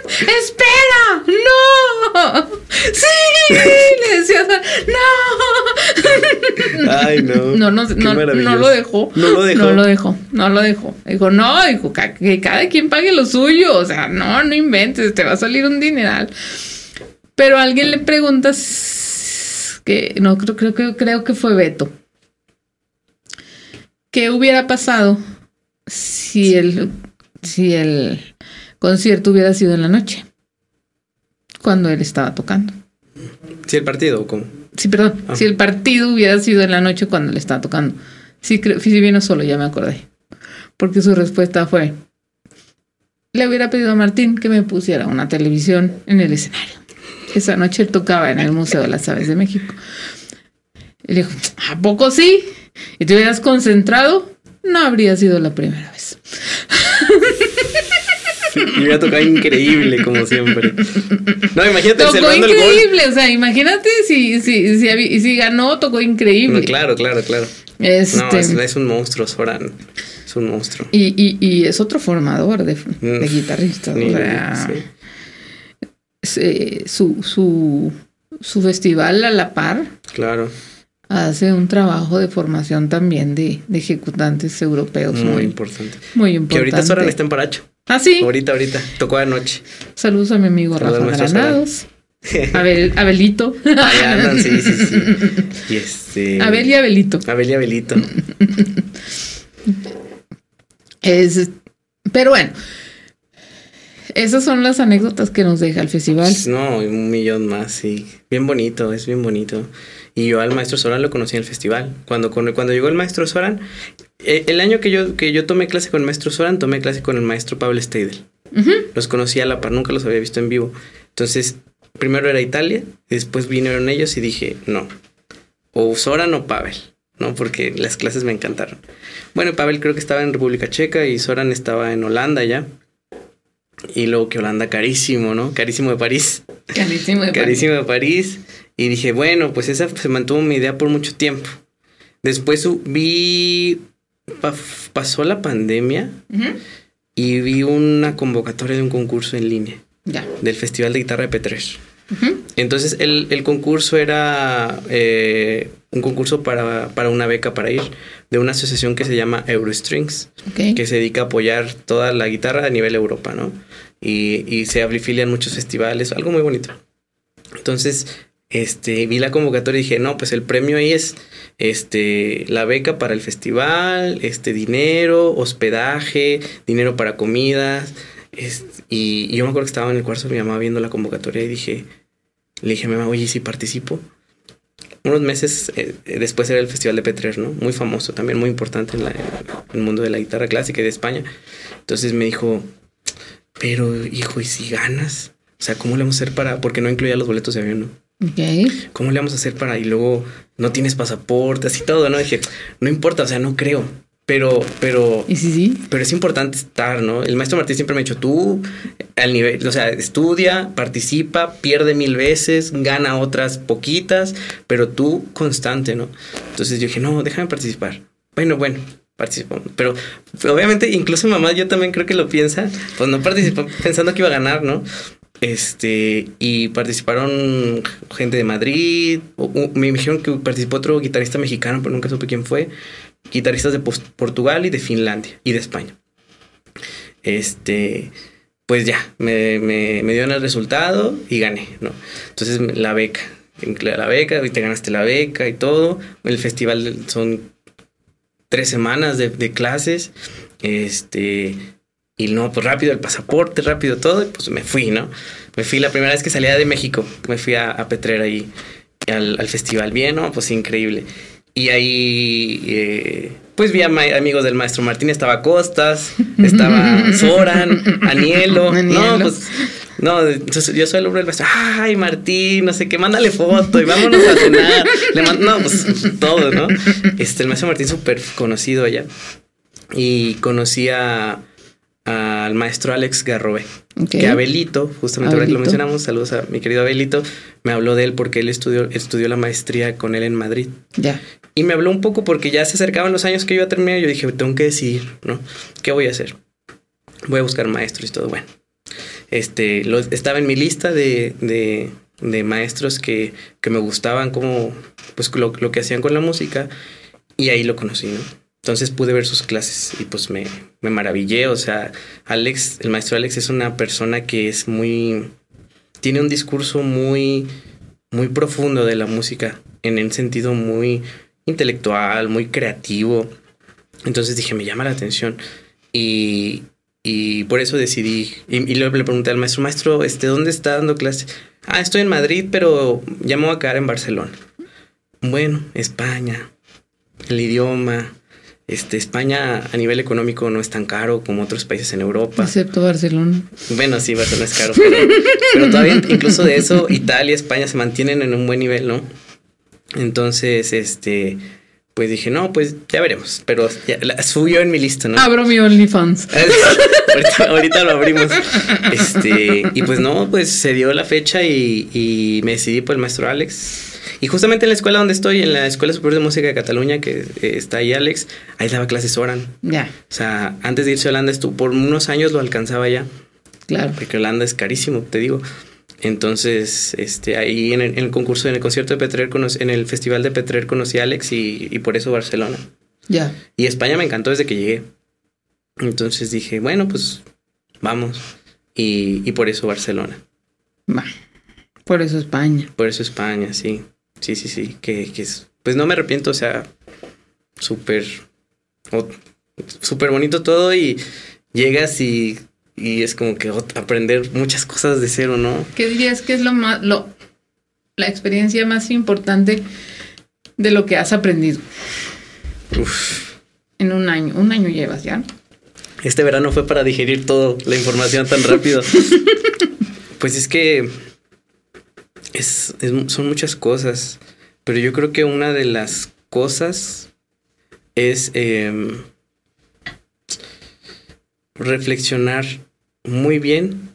¡Espera! ¡No! ¡Sí! Le decía, ¡No! Ay, no. No, no, no, no, lo dejó. No lo dejó. No lo dejó. No lo dejó. Dijo, no, dijo, que cada quien pague lo suyo. O sea, no, no inventes, te va a salir un dineral. Pero alguien le pregunta que no creo, creo, creo, creo que fue Beto. ¿Qué hubiera pasado si el, si el concierto hubiera sido en la noche? Cuando él estaba tocando. ¿Si el partido o cómo? Sí, perdón. Ah. Si el partido hubiera sido en la noche cuando él estaba tocando. Sí, creo, si vino solo, ya me acordé. Porque su respuesta fue, le hubiera pedido a Martín que me pusiera una televisión en el escenario. Esa noche tocaba en el Museo de las Aves de México. Y le dijo, ¿a poco sí? ¿Y te hubieras concentrado? No habría sido la primera vez. Y hubiera tocado increíble, como siempre. No, imagínate tocó increíble, o sea, imagínate si, si, si, si ganó, tocó increíble. claro, claro, claro. Este... No, es, un monstruo, Soran. Es un monstruo. Y, y, y es otro formador de, de guitarristas. o sea, eh, su, su, su festival a la par. Claro. Hace un trabajo de formación también de, ejecutantes europeos. Muy, importante. Muy importante. Que ahorita Soran está en Paracho. Ah, sí. Ahorita, ahorita. Tocó anoche. Saludos a mi amigo Rafa Granados. Abel, Abelito. Ahí andan, sí, sí, sí. Y este. Abel y Abelito. Abel y Abelito. Es, pero bueno, esas son las anécdotas que nos deja el festival. No, un millón más, sí. Bien bonito, es bien bonito. Y yo al maestro Soran lo conocí en el festival. Cuando, cuando llegó el maestro Soran, eh, el año que yo, que yo tomé clase con el maestro Soran, tomé clase con el maestro Pablo Steidel. Los conocí a la par, nunca los había visto en vivo. Entonces, primero era Italia, después vinieron ellos y dije, no, o Soran o Pavel, ¿no? Porque las clases me encantaron. Bueno, Pavel creo que estaba en República Checa y Soran estaba en Holanda ya. Y luego que Holanda carísimo, ¿no? Carísimo de París. Carísimo de Carísimo de París. Y dije, bueno, pues esa se mantuvo mi idea por mucho tiempo. Después vi, pasó la pandemia y vi una convocatoria de un concurso en línea. Ya. Del Festival de Guitarra de Petrer. Entonces el, el, concurso era eh, un concurso para, para, una beca para ir de una asociación que se llama Eurostrings, que se dedica a apoyar toda la guitarra a nivel Europa, ¿no? Y, y se afilian muchos festivales, algo muy bonito. Entonces, este, vi la convocatoria y dije, no, pues el premio ahí es este, la beca para el festival, este, dinero, hospedaje, dinero para comidas. y, yo me acuerdo que estaba en el cuarto de mi mamá viendo la convocatoria y dije, le dije a mi mamá, oye, si participo? Unos meses eh, después era el Festival de Petrer, ¿no? Muy famoso, también muy importante en, en, el mundo de la guitarra clásica y de España. Entonces me dijo, pero hijo, ¿y si ganas? O sea, ¿cómo le vamos a hacer para...? Porque no incluía los boletos de avión, ¿no? Okay. ¿Cómo le vamos a hacer para...? Y luego no tienes pasaporte, así todo, ¿no? Dije, no importa, o sea, no creo. Pero, pero. ¿Y sí, sí? Pero es importante estar, ¿no? El maestro Martín siempre me ha dicho, tú, al nivel, o sea, estudia, participa, pierde mil veces, gana otras poquitas, pero tú constante, ¿no? Entonces yo dije, no, déjame participar. Bueno, bueno, participó. Pero obviamente, incluso mamá, yo también creo que lo piensa, pues no participó pensando que iba a ganar, ¿no? Este, y participaron gente de Madrid, me dijeron que participó otro guitarrista mexicano, pero nunca supe quién fue guitarristas de Portugal y de Finlandia y de España. Este, pues ya, me, me, me dieron el resultado y gané, ¿no? Entonces la beca, la beca, y te ganaste la beca y todo. El festival son tres semanas de, clases, este, y no, pues rápido el pasaporte, rápido todo, y pues me fui, ¿no? Me fui la primera vez que salía de México, me fui a, a Petrer ahí al, al festival, bien, ¿no? Pues increíble. Y ahí, eh, pues vi a amigos del maestro Martín, estaba Costas, estaba Soran, Anielo. No, pues, no, yo soy el hombre del maestro. Ay, Martín, no sé qué, mándale foto y vámonos a cenar. Le no, pues todo, ¿no? Este, el maestro Martín súper conocido allá. Y conocí a al maestro Alex Garrobe. Que Abelito, justamente ahora que lo mencionamos, saludos a mi querido Abelito, me habló de él porque él estudió, estudió la maestría con él en Madrid. Ya. Y me habló un poco porque ya se acercaban los años que yo iba a terminar. Yo dije, tengo que decidir, ¿no? ¿Qué voy a hacer? Voy a buscar maestros y todo. Bueno, este, lo, estaba en mi lista de, de, de maestros que, que, me gustaban como, pues lo, lo que hacían con la música. Y ahí lo conocí, ¿no? Entonces pude ver sus clases y pues me, me maravillé. O sea, Alex, el maestro Alex es una persona que es muy... Tiene un discurso muy, muy profundo de la música, en un sentido muy intelectual, muy creativo. Entonces dije, me llama la atención. Y, y por eso decidí. Y, luego le pregunté al maestro, maestro, este, ¿dónde está dando clase? Ah, estoy en Madrid, pero ya me voy a quedar en Barcelona. Bueno, España, el idioma, este, España a nivel económico no es tan caro como otros países en Europa. Excepto Barcelona. Bueno, sí, Barcelona es caro, pero, todavía incluso de eso Italia, España se mantienen en un buen nivel, ¿no? Entonces, este, pues dije, no, pues ya veremos, pero ya, la, subió en mi lista, ¿no? Abro mi OnlyFans. ahorita, ahorita, lo abrimos. Este, y pues no, pues se dio la fecha y, y me decidí por el maestro Alex y justamente en la escuela donde estoy, en la Escuela Superior de Música de Cataluña, que eh, está ahí Alex, ahí daba clases Oran. Ya. O sea, antes de irse a Holanda, estuvo, por unos años lo alcanzaba ya. Claro. Porque Holanda es carísimo, te digo. Entonces, este, ahí en el, concurso, en el concierto de Petrer, en el festival de Petrer conocí a Alex y, y por eso Barcelona. Ya. Y España me encantó desde que llegué. Entonces dije, bueno, pues vamos. Y, y por eso Barcelona. Va. Por eso España. Por eso España, sí. Sí, sí, sí. Que, que es, pues no me arrepiento, o sea, súper, súper bonito todo y llegas y, y es como que aprender muchas cosas de cero, ¿no? ¿Qué dirías que es lo más, lo, la experiencia más importante de lo que has aprendido? Uf. En un año, un año llevas ya. Este verano fue para digerir toda la información tan rápido. pues es que es, son muchas cosas, pero yo creo que una de las cosas es em, reflexionar muy bien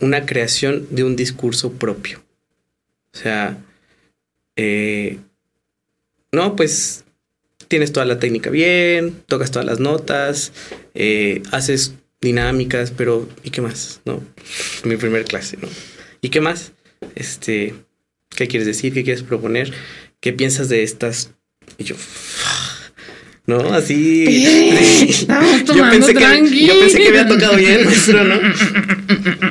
una creación de un discurso propio. O sea, eh, no, pues tienes toda la técnica bien, tocas todas las notas, eh, haces dinámicas, pero ¿y qué más? ¿No? Mi primer clase, ¿no? ¿Y qué más? Este, ¿qué quieres decir? ¿Qué quieres proponer? ¿Qué piensas de estas? Y yo, ¿no? Así. yo, pensé que, yo pensé que había tocado bien, maestro, ¿no?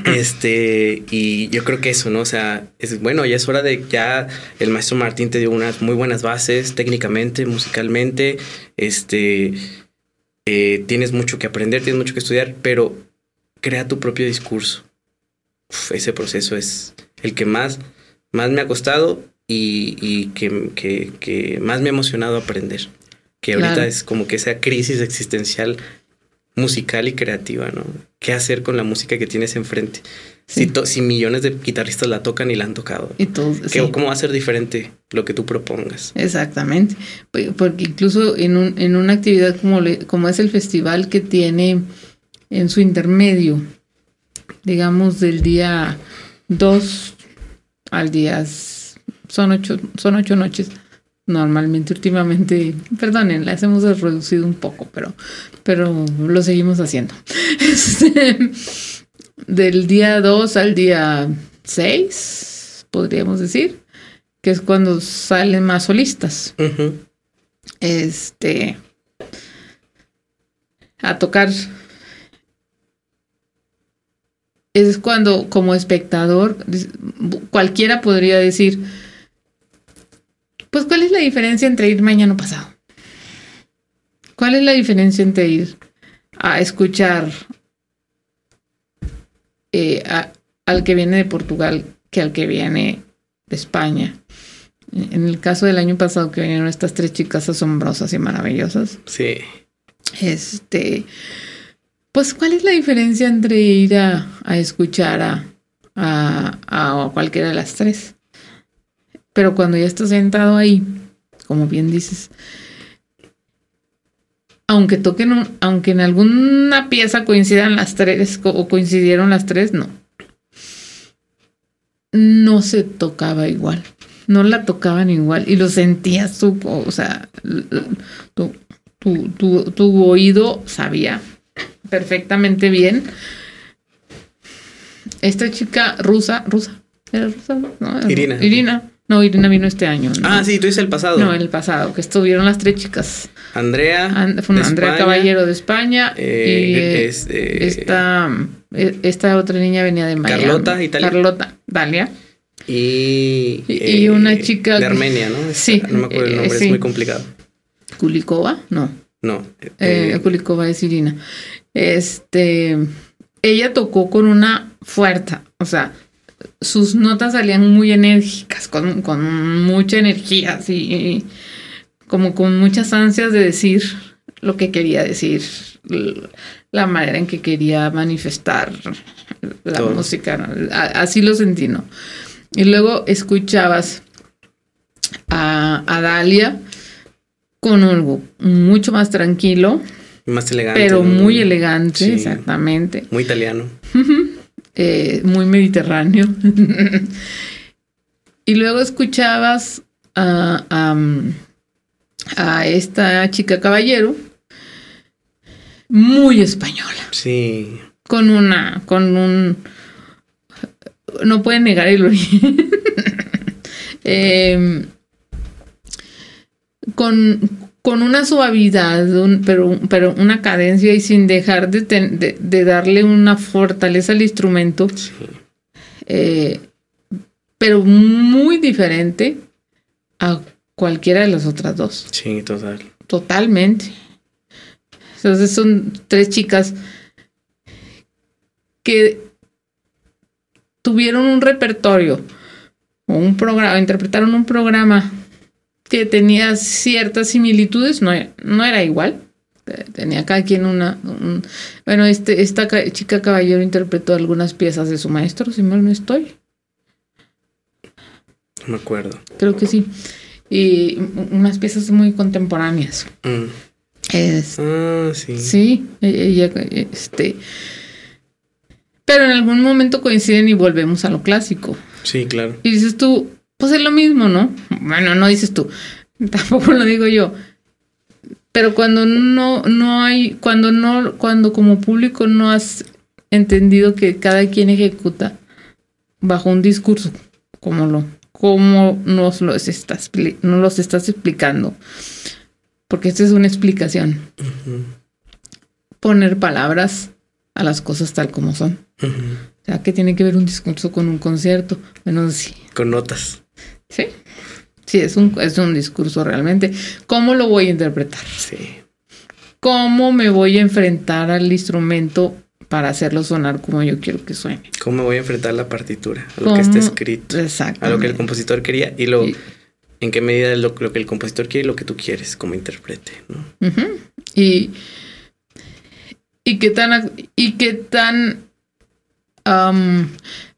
Este, y yo creo que eso, ¿no? O sea, es bueno, ya es hora de ya el maestro Martín te dio unas muy buenas bases técnicamente, musicalmente, este, eh, tienes mucho que aprender, tienes mucho que estudiar, pero crea tu propio discurso. Ese proceso es el que más, más me ha costado y, que, que más me ha emocionado aprender que ahorita es como que esa crisis existencial musical y creativa, ¿no? ¿Qué hacer con la música que tienes enfrente? Si, si, millones de guitarristas la tocan y la han tocado. Y ¿Cómo va a ser diferente lo que tú propongas? Exactamente. Porque incluso en, un, en una actividad como, como es el festival que tiene en su intermedio, digamos del día 2 al día... Son ocho, son ocho noches normalmente últimamente, perdonen, las hemos reducido un poco, pero, pero lo seguimos haciendo. Este, del día 2 al día 6, podríamos decir, que es cuando salen más solistas. Este, a tocar. Es cuando como espectador cualquiera podría decir, pues, ¿cuál es la diferencia entre ir mañana pasado? ¿Cuál es la diferencia entre ir a escuchar eh, al que viene de Portugal que al que viene de España? En el caso del año pasado que vinieron estas tres chicas asombrosas y maravillosas. Sí. Este, pues, ¿cuál es la diferencia entre ir a, escuchar a, a, cualquiera de las tres? Pero cuando ya estás sentado ahí, como bien dices, aunque toquen, aunque en alguna pieza coincidan las tres o coincidieron las tres, no. No se tocaba igual. No la tocaban igual y lo sentías tú, o sea, tu, tu oído sabía perfectamente bien. Esta chica rusa, rusa, ¿era rusa? No, Irina. Irina no, Irina vino este año. Ah, sí, tú dices el pasado. No, el pasado, que estuvieron las tres chicas. Andrea. fue Andrea Caballero de España. Eh, y eh, esta, eh, esta otra niña venía de Miami. Carlota, Italia. Carlota, Dalia. Y, y una chica. De Armenia, ¿no? sí. No me acuerdo el nombre, es muy complicado. Kulikova, no. No. Kulikova es Irina. Este. Ella tocó con una fuerza, o sea, sus notas salían muy enérgicas, con, mucha energía, así, como con muchas ansias de decir lo que quería decir, la manera en que quería manifestar la música, así lo sentí, ¿no? Y luego escuchabas a, Dalia con algo mucho más tranquilo. Más elegante. Pero muy elegante, exactamente. Muy italiano. Eh, muy mediterráneo. y luego escuchabas a, a, esta chica caballero, muy española. Sí. Con una, con un... No pueden negar el origen. Em, con, con una suavidad, pero, pero una cadencia y sin dejar de, de, darle una fortaleza al instrumento. eh, pero muy diferente a cualquiera de las otras dos. Sí, total. Totalmente. Entonces son tres chicas que tuvieron un repertorio o un programa, interpretaron un programa que tenía ciertas similitudes, no, no era igual, tenía cada quien una... bueno, este, esta chica caballero interpretó algunas piezas de su maestro, si mal no estoy. No me acuerdo. Creo que sí. Y unas piezas muy contemporáneas. Mm. ah, sí. Sí, ella, este... Pero en algún momento coinciden y volvemos a lo clásico. Sí, claro. Y dices tú, pues es lo mismo, ¿no? Bueno, no dices tú, tampoco lo digo yo. Pero cuando no, no hay, cuando no, cuando como público no has entendido que cada quien ejecuta bajo un discurso, como lo, como nos los estás, no los estás explicando. Porque esta es una explicación. Poner palabras a las cosas tal como son. O sea, que tiene que ver un discurso con un concierto. Bueno, sí. Con notas. Sí. Sí, es un, es un discurso realmente. ¿Cómo lo voy a interpretar? Sí. ¿Cómo me voy a enfrentar al instrumento para hacerlo sonar como yo quiero que suene? ¿Cómo me voy a enfrentar a la partitura? A lo que está escrito. Exacto. A lo que el compositor quería y lo... en qué medida lo, lo, que el compositor quiere y lo que tú quieres como intérprete, ¿no? Y... Y qué tan... Y qué tan...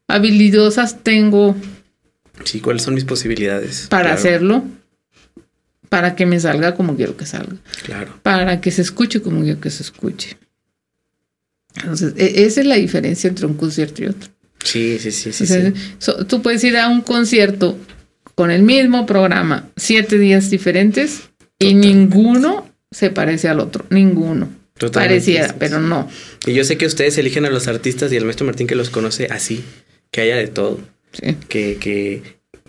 habilidosas tengo Sí, ¿cuáles son mis posibilidades? Para hacerlo, para que me salga como quiero que salga. Claro. Para que se escuche como quiero que se escuche. Entonces, e, esa es la diferencia entre un concierto y otro. Sí, sí, sí, sí. tú puedes ir a un concierto con el mismo programa, siete días diferentes, y ninguno se parece al otro, ninguno. Pareciera, pero no. Y yo sé que ustedes eligen a los artistas y el maestro Martín que los conoce así, que haya de todo. Que, que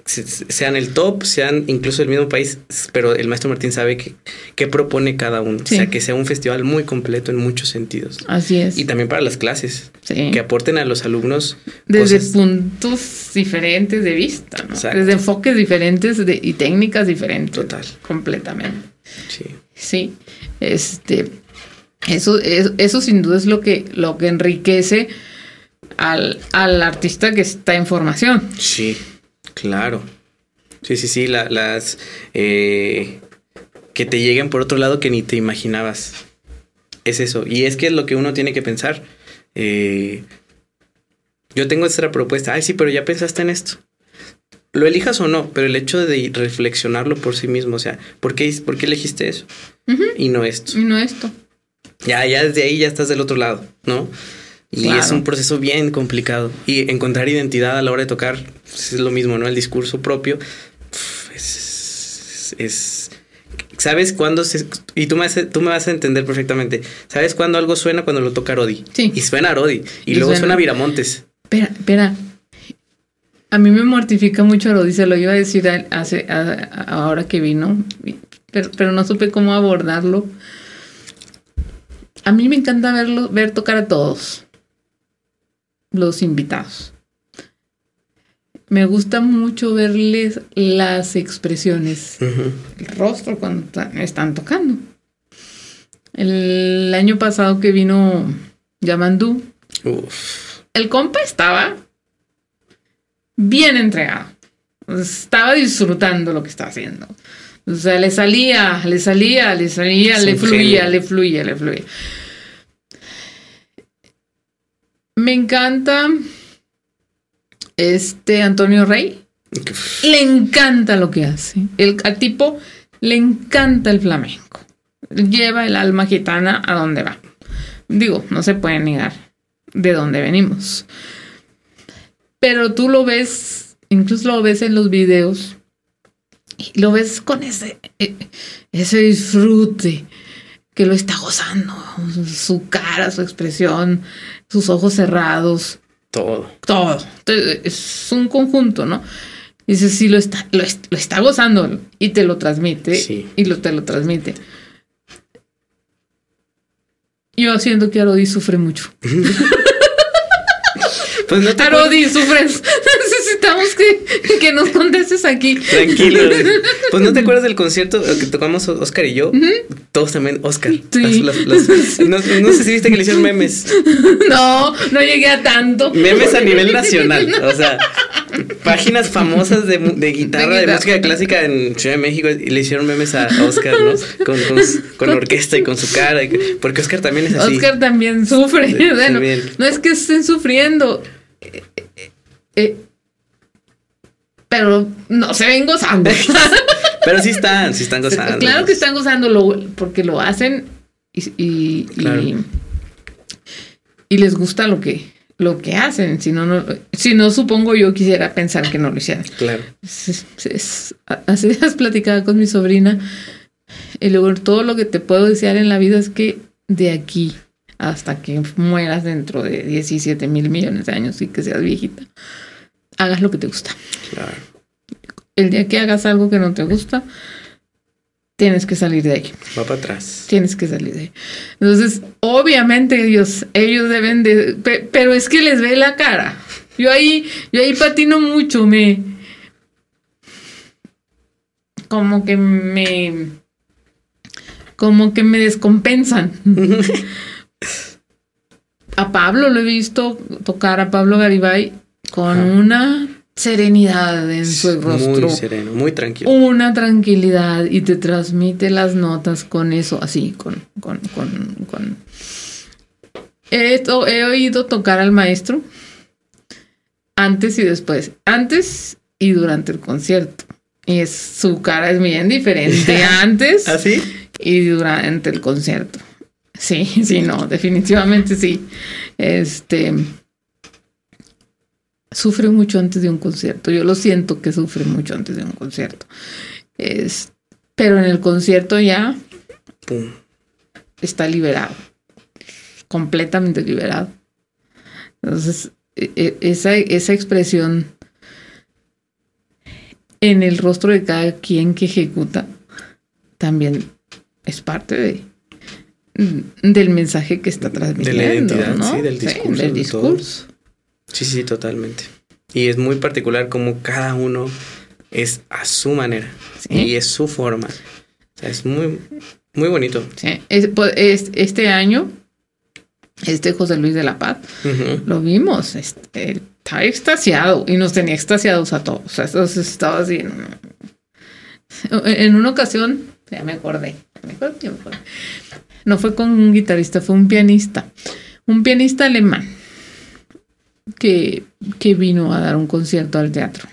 sean el top, sean incluso el mismo país, pero el maestro Martín sabe que, que propone cada uno. O sea, que sea un festival muy completo en muchos sentidos. Así es. Y también para las clases. Que aporten a los alumnos. Desde puntos diferentes de vista, ¿no? Desde enfoques diferentes y técnicas diferentes. Total. Completamente. Sí. Sí. Este. Eso, eso, eso sin duda es lo que, lo que enriquece al, artista que está en formación. Sí, claro. Sí, sí, sí, las eh, que te lleguen por otro lado que ni te imaginabas. Es eso. Y es que es lo que uno tiene que pensar. Eh, yo tengo esta propuesta. Ay, sí, pero ya pensaste en esto. Lo elijas o no, pero el hecho de reflexionarlo por sí mismo, o sea, ¿por qué, por qué elegiste eso? Y no esto. Y no esto. Ya, ya desde ahí ya estás del otro lado, ¿no? Y es un proceso bien complicado. Y encontrar identidad a la hora de tocar pues, es lo mismo, ¿no? El discurso propio es, ¿Sabes cuándo se, Y tú me, tú me vas a entender perfectamente. ¿Sabes cuándo algo suena cuando lo toca Rodi? Sí. Y suena Rodi. Y, luego suena, Viramontes. Espera, espera. A mí me mortifica mucho Rodi. Se lo iba a decir hace, ahora que vino. Pero, pero no supe cómo abordarlo. A mí me encanta verlo, ver tocar a todos los invitados. Me gusta mucho verles las expresiones, el rostro cuando están tocando. El año pasado que vino Yamandú, el compa estaba bien entregado. Estaba disfrutando lo que estaba haciendo. O sea, le salía, le salía, le salía, le fluía, le fluía, le fluía. Me encanta este Antonio Rey. Le encanta lo que hace. El, al tipo le encanta el flamenco. Lleva el alma gitana a donde va. Digo, no se puede negar de dónde venimos. Pero tú lo ves, incluso lo ves en los videos, y lo ves con ese, eh, ese disfrute que lo está gozando. Su cara, su expresión, sus ojos cerrados. Todo. Todo. Es un conjunto, ¿no? Dice, sí, lo está, lo, está gozando y te lo transmite. Sí. Y lo, te lo transmite. Yo siento que Arodi sufre mucho. Pues no te Arodi, sufres. Necesitamos que, que nos contestes aquí. Tranquilo. Pues no te acuerdas del concierto que tocamos Oscar y yo. Todos también, Oscar. Sí. Las- las- las- no, no sé si viste que le hicieron memes. No, no llegué a tanto. Memes a nivel nacional. O sea, páginas famosas de, de guitarra, De música clásica en Ciudad de México y le hicieron memes a Oscar, ¿no? Con, con, con orquesta y con su cara. Porque Oscar también es así. Oscar también sufre. Sí, bueno, también. no es que estén sufriendo. eh, eh, eh, pero no se ven gozando. Pero sí están, sí están gozando. claro que están gozando lo- porque lo hacen y, y, y- Claro. y les gusta lo que, lo que hacen. Si no, no, si no, supongo yo quisiera pensar que no lo hicieran. Claro. Es- es- es- hace días platicaba con mi sobrina y luego todo lo que te puedo desear en la vida es que de aquí hasta que mueras dentro de 17 mil millones de años y que seas viejita, hagas lo que te gusta. Claro. El día que hagas algo que no te gusta, tienes que salir de ahí. Va para atrás. Tienes que salir de ahí. Entonces, obviamente ellos, ellos deben de, pe- pero es que les ve la cara. Yo ahí, yo ahí patino mucho, me, como que me, como que me descompensan. a Pablo lo he visto tocar a Pablo Garibay con Ajá. una serenidad en su rostro Muy sereno, muy tranquilo. una tranquilidad y te transmite las notas con eso, así, con, con, con, con. He, he oído tocar al maestro antes y después, antes y durante el concierto. Y es, su cara es bien diferente antes ¿Así? y durante el concierto. Sí, sí, no, definitivamente sí. Este sufre mucho antes de un concierto. Yo lo siento que sufre mucho antes de un concierto. Es, pero en el concierto ya Pum. está liberado. Completamente liberado. Entonces, e- e- esa, esa expresión en el rostro de cada quien que ejecuta también es parte de del mensaje que está transmitiendo. identidad, ¿no? sí, del discurso, del de todo. discurso. Sí, sí, totalmente. Y es muy particular como cada uno es a su manera Sí. y es su forma. O sea, es muy, muy bonito. Sí. Es- pues, es- este año, este José Luis de la Paz, lo vimos, este, estaba extasiado y nos tenía extasiados a todos. O sea, estaba así. En, en una ocasión, ya me acordé, me acuerdo, ya me acordé. No fue con un guitarrista, fue un pianista, un pianista alemán que, que vino a dar un concierto al teatro.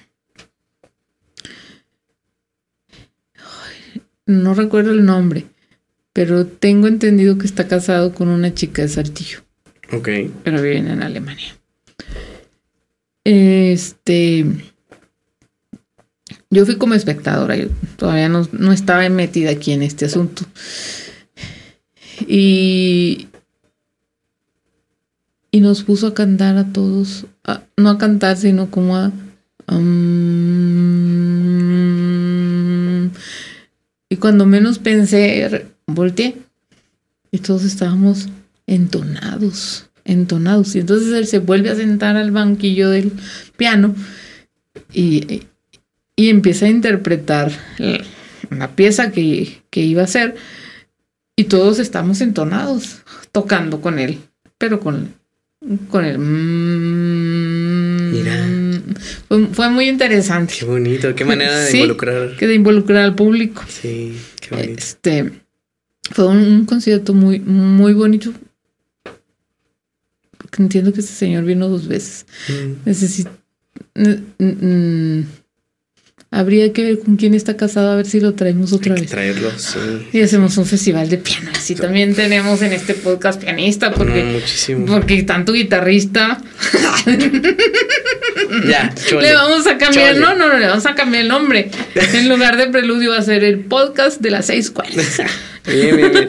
No recuerdo el nombre, pero tengo entendido que está casado con una chica de Saltillo Ok. pero viven en Alemania. Este. Yo fui como espectadora, yo todavía no, no estaba metida aquí en este asunto. Y. Y nos puso a cantar a todos, no a cantar, sino como a. y cuando menos pensé, volteé y todos estábamos entonados, entonados. Y entonces él se vuelve a sentar al banquillo del piano y, y empieza a interpretar la pieza que, que iba a hacer. Y todos estamos entonados, tocando con él, pero con, con el... mm, Mira. Fue, fue muy interesante. Qué bonito, qué manera de Sí. involucrar. Que de involucrar al público. Sí, qué bonito. Este fue un, un concierto muy, muy bonito. Entiendo que este señor vino dos veces. Mm. Necesito. Habría que ver con quién está casado, a ver si lo traemos otra Hay vez. traerlo, sí. Y hacemos un festival de piano. Así también tenemos en este podcast pianista, porque, No, muchísimo. porque tanto guitarrista. Ya, chole. Le vamos a cambiar, Chole. no, no, no, le vamos a cambiar el nombre. En lugar de preludio va a ser el podcast de las seis cuerdas. Bien, bien, bien.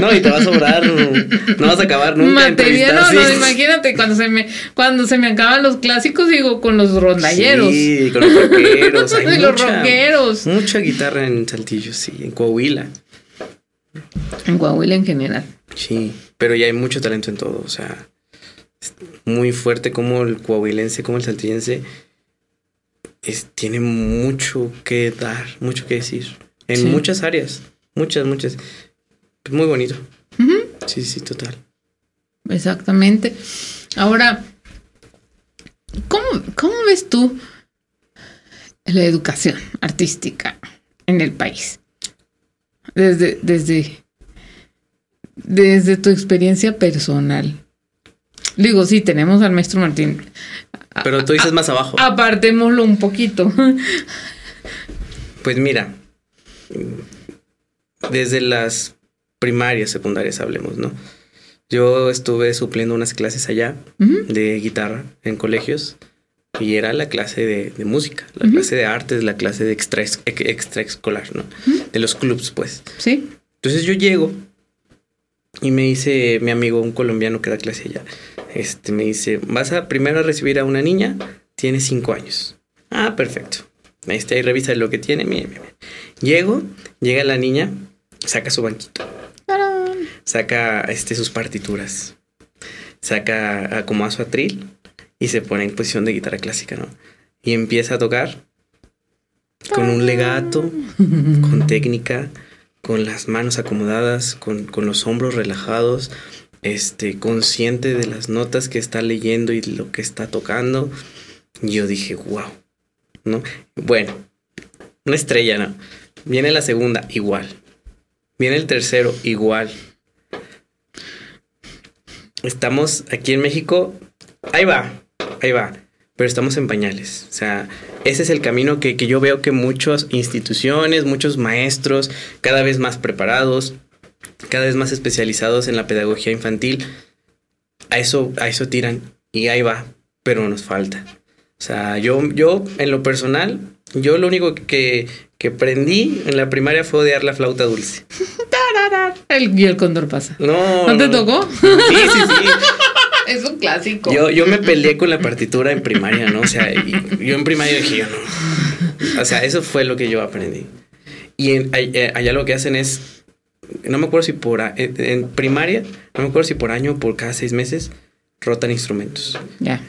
No, y te va a sobrar. No vas a acabar nunca. Material, no, no, imagínate cuando se me cuando se me acaban los clásicos digo con los rondalleros. Sí, con los rockeros. Hay Y los mucha, rockeros. Mucha guitarra en Saltillo, sí. En Coahuila. En Coahuila en general. Sí. Pero ya hay mucho talento en todo. O sea, es- muy fuerte como el coahuilense, como el saltillense, es, tiene mucho que dar, mucho que decir. En muchas áreas, muchas, muchas. Muy bonito. Sí, sí, total. Exactamente. Ahora, ¿cómo, ¿cómo ves tú la educación artística en el país? Desde, desde, desde tu experiencia personal. Digo, sí, tenemos al maestro Martín. Pero tú dices más abajo. Apartémoslo un poquito. Pues mira, desde las primarias, secundarias hablemos, ¿no? Yo estuve supliendo unas clases allá de guitarra en colegios y era la clase de, música, la clase de artes, la clase de extra, extraescolar, ¿no? De los clubs, pues. Sí. Entonces yo llego y me dice mi amigo, un colombiano que da clase allá, este, me dice, vas a primero a recibir a una niña, tiene cinco años. Ah, perfecto. Este, ahí revisa lo que tiene. Mire, Llego, llega la niña, saca su banquito. Saca este, sus partituras. Saca como a su atril y se pone en posición de guitarra clásica, ¿no? Y empieza a tocar con un legato, con técnica, con las manos acomodadas, con, los hombros relajados, este, consciente de las notas que está leyendo y lo que está tocando. Yo dije, wow, ¿no? Bueno, una estrella, ¿no? Viene la segunda, igual. Viene el tercero, igual. Estamos aquí en México, ahí va, ahí va, pero estamos en pañales. O sea, ese es el camino que, yo veo que muchas instituciones, muchos maestros, cada vez más preparados, cada vez más especializados en la pedagogía infantil, a eso, a eso tiran y ahí va, pero nos falta. O sea, yo, yo en lo personal, yo lo único que, que aprendí en la primaria fue odiar la flauta dulce. el, y el cóndor pasa. No. ¿No te tocó? Sí, sí, sí. Es un clásico. Yo, yo me peleé con la partitura en primaria, ¿no? O sea, yo en primaria dije, yo no. O sea, eso fue lo que yo aprendí. Y eh, allá lo que hacen es, no me acuerdo si por, en primaria, no me acuerdo si por año o por cada seis meses, rotan instrumentos. Ya.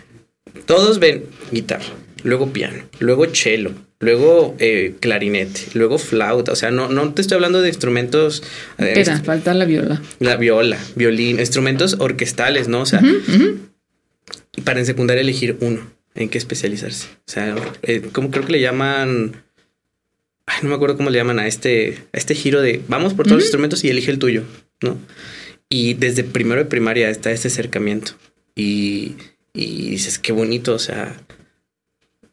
Todos ven guitarra, luego piano, luego cello, luego eh, clarinete, luego flauta. O sea, no, no te estoy hablando de instrumentos. Eh, falta la viola. La viola, violín, instrumentos orquestales, ¿no? O sea, para en secundaria elegir uno en qué especializarse. O sea, eh, como creo que le llaman. Ay, no me acuerdo cómo le llaman a este, a este giro de vamos por todos los instrumentos y elige el tuyo, ¿no? Y desde primero de primaria está este acercamiento. Y y dices, qué bonito, o sea,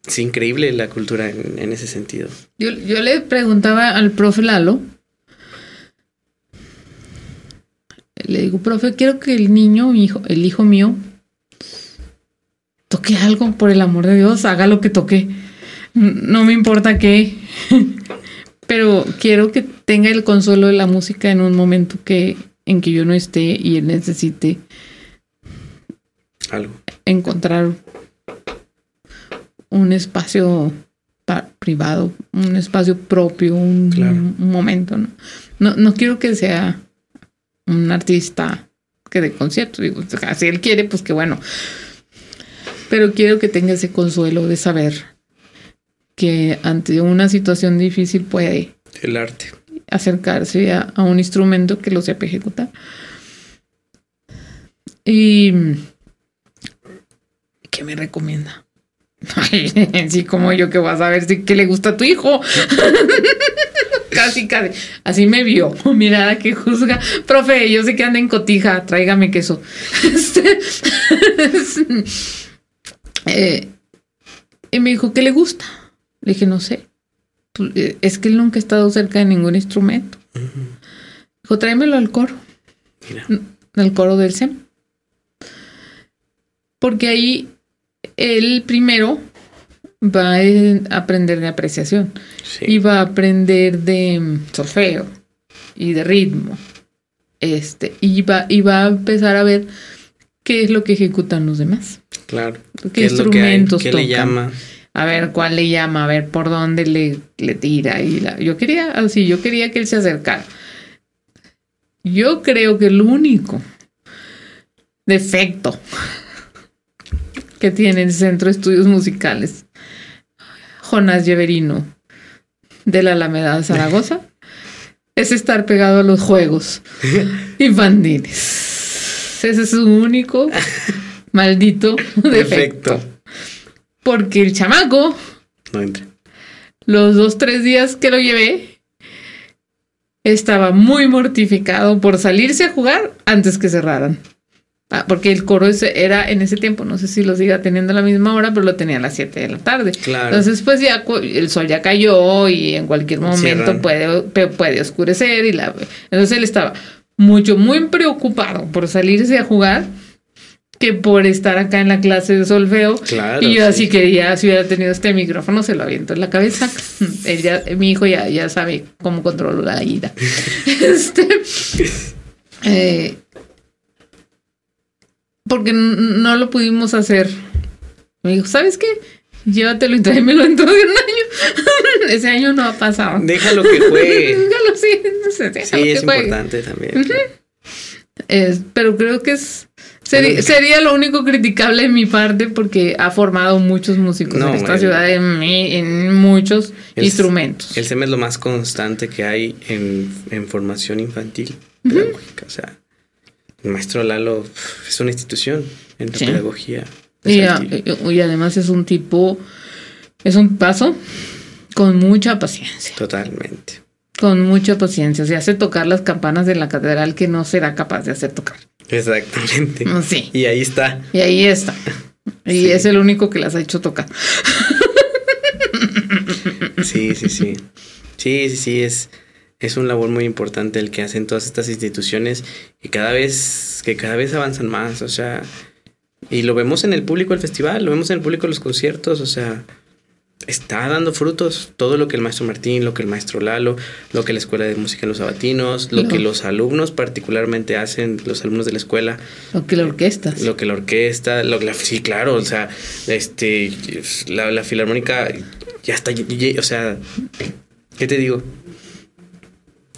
es increíble la cultura en, ese sentido. Yo, yo, le preguntaba al profe Lalo, le digo, profe, quiero que el niño, mi hijo, el hijo mío, toque algo, por el amor de Dios, haga lo que toque. No me importa qué, pero quiero que tenga el consuelo de la música en un momento que, en que yo no esté y él necesite algo encontrar un espacio privado, un espacio propio, un, momento, ¿no? ¿no? ¿no? quiero que sea un artista que de concierto, digo, si él quiere, pues que bueno. Pero quiero que tenga ese consuelo de saber que ante una situación difícil puede el arte acercarse a, a un instrumento que lo sepa ejecutar. Y ¿qué me recomienda? sí, como yo que vas a ver si que le gusta a tu hijo. casi, casi. Así me vio. Mirada que juzga. Profe, yo sé que anda en cotija, tráigame queso. Eh, y me dijo, ¿qué le gusta? Le dije, no sé. Pues, eh, es que él nunca ha estado cerca de ningún instrumento. Dijo, tráemelo al coro. Mira. Al coro del SEM. Porque ahí él primero va a aprender de apreciación y va a aprender de solfeo y de ritmo. Este, y va, y va a empezar a ver qué es lo que ejecutan los demás. Claro. ¿Qué, instrumentos ¿Qué le llama? A ver cuál le llama, a ver por dónde le, le tira. Y la, yo quería, así, yo quería que él se acercara. Yo creo que el único defecto que tiene el Centro de Estudios Musicales. Jonás Lleverino, de la Alameda de Zaragoza, es estar pegado a los juegos infantiles. Ese es su único maldito defecto. Porque el chamaco, No entra. los dos, tres días que lo llevé, estaba muy mortificado por salirse a jugar antes que cerraran. Ah, porque el coro era en ese tiempo, no sé si lo siga teniendo a la misma hora, pero lo tenía a las 7 de la tarde. Claro. Entonces, pues ya el sol ya cayó y en cualquier momento puede, puede oscurecer. y la Entonces él estaba mucho, muy preocupado por salirse a jugar que por estar acá en la clase de solfeo. Claro, y yo sí. así que ya, si hubiera tenido este micrófono, se lo aviento en la cabeza. Él ya- mi hijo ya, ya sabe cómo controlo la ira. este, eh, porque no lo pudimos hacer. Me dijo, ¿sabes qué? Llévatelo y tráemelo dentro de un año. Ese año no ha pasado. Déjalo que juegue. Déjalo, sí, déjalo Sí, que es juegue. importante también. Es- pero creo que es sería lo único criticable de mi parte porque ha formado muchos músicos No, en esta el- ciudad en, en muchos El- instrumentos. El SEM es lo más constante que hay en, en formación infantil pedagógica. O sea, el maestro Lalo es una institución en la Sí. pedagogía. y, a- Saltillo. y además es un tipo, es un paso con mucha paciencia, Totalmente. con mucha paciencia. Se hace tocar las campanas de la catedral que no será capaz de hacer tocar. Exactamente. Sí. Y ahí está. Y ahí está. Y Sí. es el único que las ha hecho tocar. Sí, sí, sí. Sí, sí, sí, es, es un labor muy importante el que hacen todas estas instituciones y cada vez, que cada vez avanzan más, o sea, y lo vemos en el público del festival, lo vemos en el público de los conciertos, o sea, está dando frutos todo lo que el maestro Martín, lo que el maestro Lalo, lo que la Escuela de Música en los Sabatinos, lo que los alumnos particularmente hacen, los alumnos de la escuela, Lo que la orquesta. lo que la orquesta, lo que la, sí, claro, o sea, este, la, la filarmónica ya está, o sea, ¿qué te digo?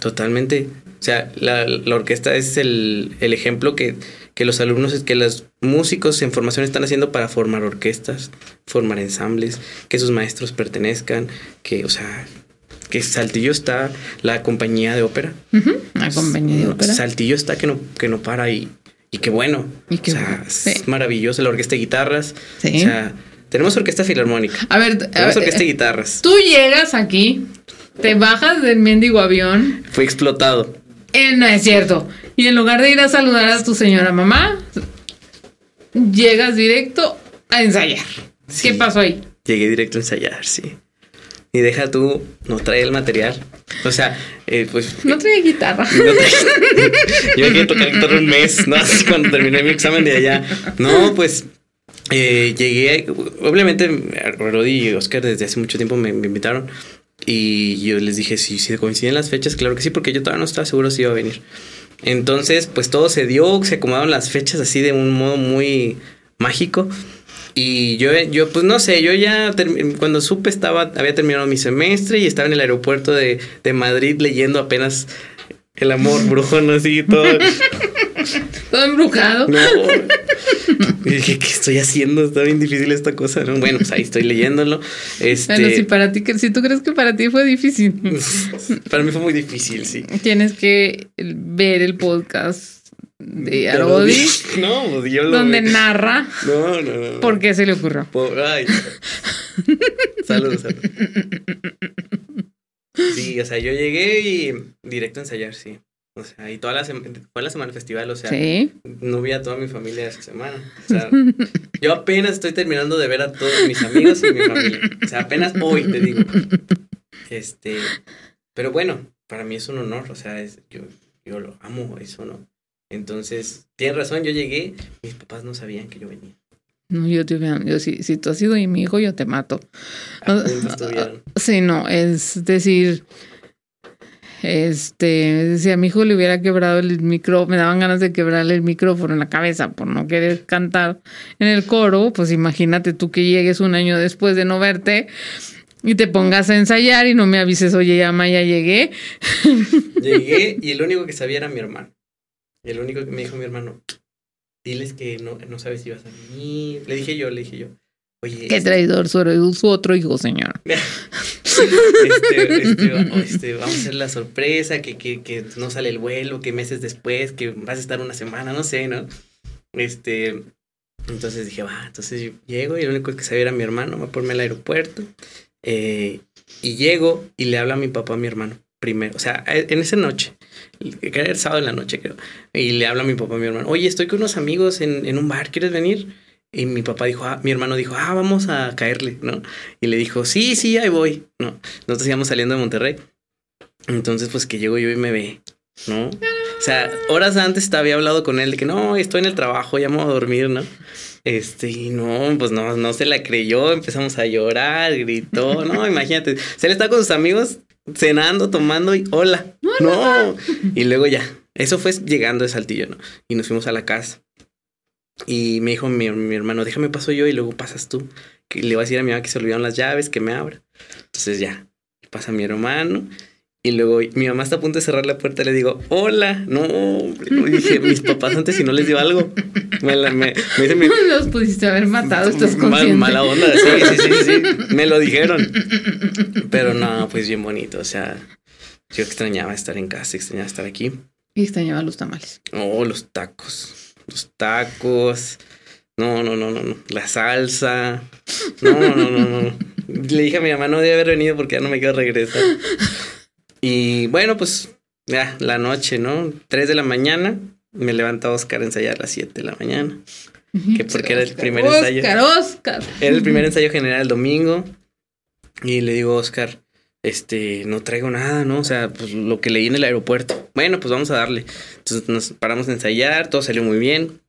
Totalmente. O sea, la, la orquesta es el, el ejemplo que, que los alumnos, que los músicos en formación están haciendo para formar orquestas, formar ensambles, que sus maestros pertenezcan, que, o sea, que Saltillo está, la compañía de ópera. Ujú, La compañía de ópera. Saltillo está que no, que no para y, y qué bueno. Y qué o sea, bueno, es maravilloso la orquesta de guitarras. Sí. O sea, tenemos orquesta filarmónica. A ver, a Tenemos ver, orquesta de eh, guitarras. tú llegas aquí, te bajas del mendigo avión, Fue explotado. eh, no es cierto, y en lugar de ir a saludar a tu señora mamá, llegas directo a ensayar. Sí. ¿Qué pasó ahí? Llegué directo a ensayar, sí. Y deja tú, no trae el material. O sea, eh, pues. No trae guitarra. no trae- Yo quería tocar guitarra un mes, ¿no? Así Cuando terminé mi examen de allá. No, pues. eh, llegué. Obviamente, Rodi y Oscar desde hace mucho tiempo me, me invitaron. Y yo les dije, si, si coinciden las fechas, claro que sí, porque yo todavía no estaba seguro si iba a venir. Entonces, pues todo se dio, se acomodaron las fechas así de un modo muy mágico. Y yo, yo pues no sé, yo ya cuando supe estaba, había terminado mi semestre y estaba en el aeropuerto de, de Madrid leyendo apenas El amor brujón así todo. Todo embrujado. No. Y dije, ¿qué estoy haciendo? Está bien difícil esta cosa, ¿no? Bueno, pues ahí estoy leyéndolo. Este, Bueno, si para ti, si tú crees que para ti fue difícil, para mí fue muy difícil, sí. tienes que ver el podcast de Arodi, di- No, yo lo donde vi. narra No, no, no. por qué se le ocurrió. Por- Ay. Saludos. saludos. Sí, o sea, yo llegué y directo a ensayar, sí. O sea, y toda la semana, fue la semana del festival, o sea, Sí. no vi a toda mi familia esa semana. O sea, yo apenas estoy terminando de ver a todos mis amigos y mi familia. O sea, apenas hoy te digo. Este, pero bueno, para mí es un honor, o sea, es, yo, yo lo amo, eso, ¿no? Entonces, tienes razón, yo llegué, mis papás no sabían que yo venía. No, yo te yo si, si tú has sido mi hijo, yo te mato. Sí, no, es decir, este, si a mi hijo le hubiera quebrado el micrófono, me daban ganas de quebrarle el micrófono en la cabeza por no querer cantar en el coro, pues imagínate tú que llegues un año después de no verte y te pongas a ensayar y no me avises, oye, llama, ya llegué. Llegué y el único que sabía era mi hermano. El único que me dijo mi hermano, diles que no, no sabes si vas a venir. Le dije yo, le dije yo. Oye, Qué traidor, su, su otro hijo, señor. este, este, va- este, vamos a hacer la sorpresa, que, que, que no sale el vuelo, que meses después, que vas a estar una semana, no sé, ¿no? Este, entonces dije, va, entonces yo llego y lo único que sabía era mi hermano, me ponme al aeropuerto. eh, y llego y le habla a mi papá a mi hermano primero, o sea, a- en esa noche, que era el sábado en la noche, creo. Y le habla a mi papá a mi hermano, oye, estoy con unos amigos en, en un bar, ¿quieres venir? Y mi papá dijo, ah, mi hermano dijo, ah, vamos a caerle, ¿no? Y le dijo, sí, sí, ahí voy, ¿no? Nosotros íbamos saliendo de Monterrey. Entonces, pues que llego yo y me ve, ¿no? O sea, horas antes te había hablado con él de que no, estoy en el trabajo, ya me voy a dormir, ¿no? Este, y no, pues no, no se la creyó, empezamos a llorar, gritó, no, imagínate, se le está con sus amigos cenando, tomando y hola, no. Y luego ya, eso fue llegando de Saltillo, ¿no? Y nos fuimos a la casa. Y me dijo mi, mi hermano, déjame paso yo y luego pasas tú. Que le voy a decir a mi mamá que se olvidaron las llaves, que me abra. Entonces ya, pasa mi hermano. Y luego mi mamá está a punto de cerrar la puerta. Le digo, hola. No. No, dije, mis papás antes si no les dio algo. Me, la- me, me dice mi, Los pudiste haber matado, estás Mal- mala onda, sí, sí, sí, sí. Me lo dijeron. Pero no, pues bien bonito. O sea, yo extrañaba estar en casa, extrañaba estar aquí. Y extrañaba los tamales. Oh, los tacos. Los tacos. No, no, no, no, no. La salsa. No, no, no, no. no. Le dije a mi mamá, no debe haber venido porque ya no me quiero regresar. Y bueno, pues ya, la noche, ¿no? Tres de la mañana. Me levanta Oscar a ensayar a las siete de la mañana. Que porque era el Oscar, primer Oscar, ensayo. Oscar. Era el primer ensayo general el domingo. Y le digo, Oscar, este, no traigo nada, ¿no? O sea, pues lo que leí en el aeropuerto. Bueno, pues vamos a darle. Entonces nos paramos a ensayar, todo salió muy bien.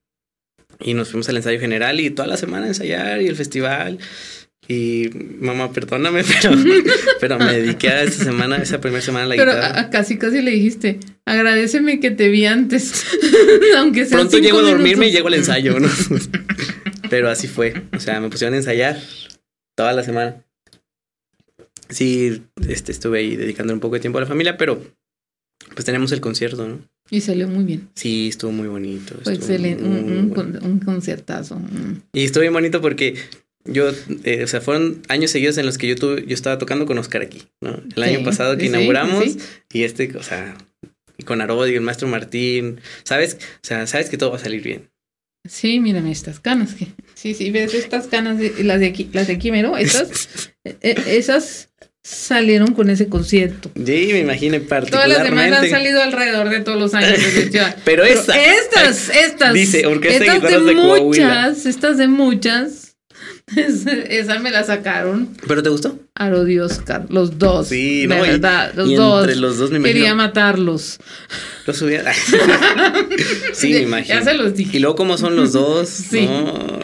Y nos fuimos al ensayo general y toda la semana a ensayar y el festival. Y mamá, perdóname, pero, pero me dediqué a esa semana, esa primera semana a la Pero guitarra. a- a casi casi le dijiste, agradeceme que te vi antes. Aunque sea Pronto llego a dormirme y llego al ensayo, ¿no? Pero así fue. O sea, me pusieron a ensayar toda la semana. Sí, este, estuve ahí dedicando un poco de tiempo a la familia, pero pues tenemos el concierto, ¿no? Y salió muy bien. Sí, estuvo muy bonito. Fue estuvo excelente. Un, muy un bueno. un conciertazo. mm. Y estuvo bien bonito porque yo, eh, o sea, fueron años seguidos en los que yo tuve, yo estaba tocando con Oscar aquí, ¿no? El año pasado que sí, inauguramos sí. y este, o sea, y con Arodi, el maestro Martín, ¿sabes? O sea, sabes que todo va a salir bien. Sí, mírame estas canas. que- Sí, sí, ves estas canas, de- las de aquí, las de aquí, mero, estas, eh, eh, esas salieron con ese concierto. Sí, me imagino Todas las demás han particularmente. salido alrededor de todos los años festival. Pero esa. estas, estas. Dice, Orquesta estas de, Coahuila. muchas, estas de muchas. Esa, me la sacaron ¿Pero te gustó? Aro y Oscar, los dos. Sí, de no, y- verdad, los y dos. entre los dos me imagino. Quería matarlos. Lo subía. sí, me imagino. Ya se los dije. Y luego, ¿cómo son los dos? Sí. No, no.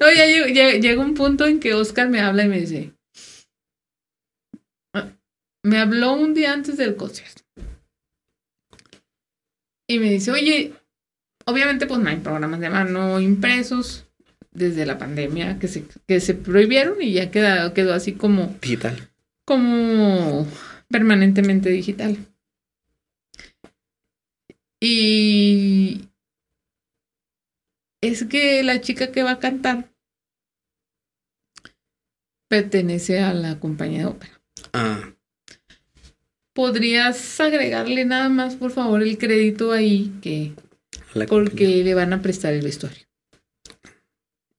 No, ya llegó- ya- llega un punto en que Oscar me habla y me dice. "Ah, Me habló un día antes del concierto. Y me dice, oye, obviamente pues no hay programas de mano impresos desde la pandemia que se, que se prohibieron y ya queda, quedó así como, Digital. como permanentemente digital. Y es que la chica que va a cantar pertenece a la compañía de ópera. Ah, ¿Podrías agregarle nada más, por favor, el crédito ahí que la porque le van a prestar el vestuario?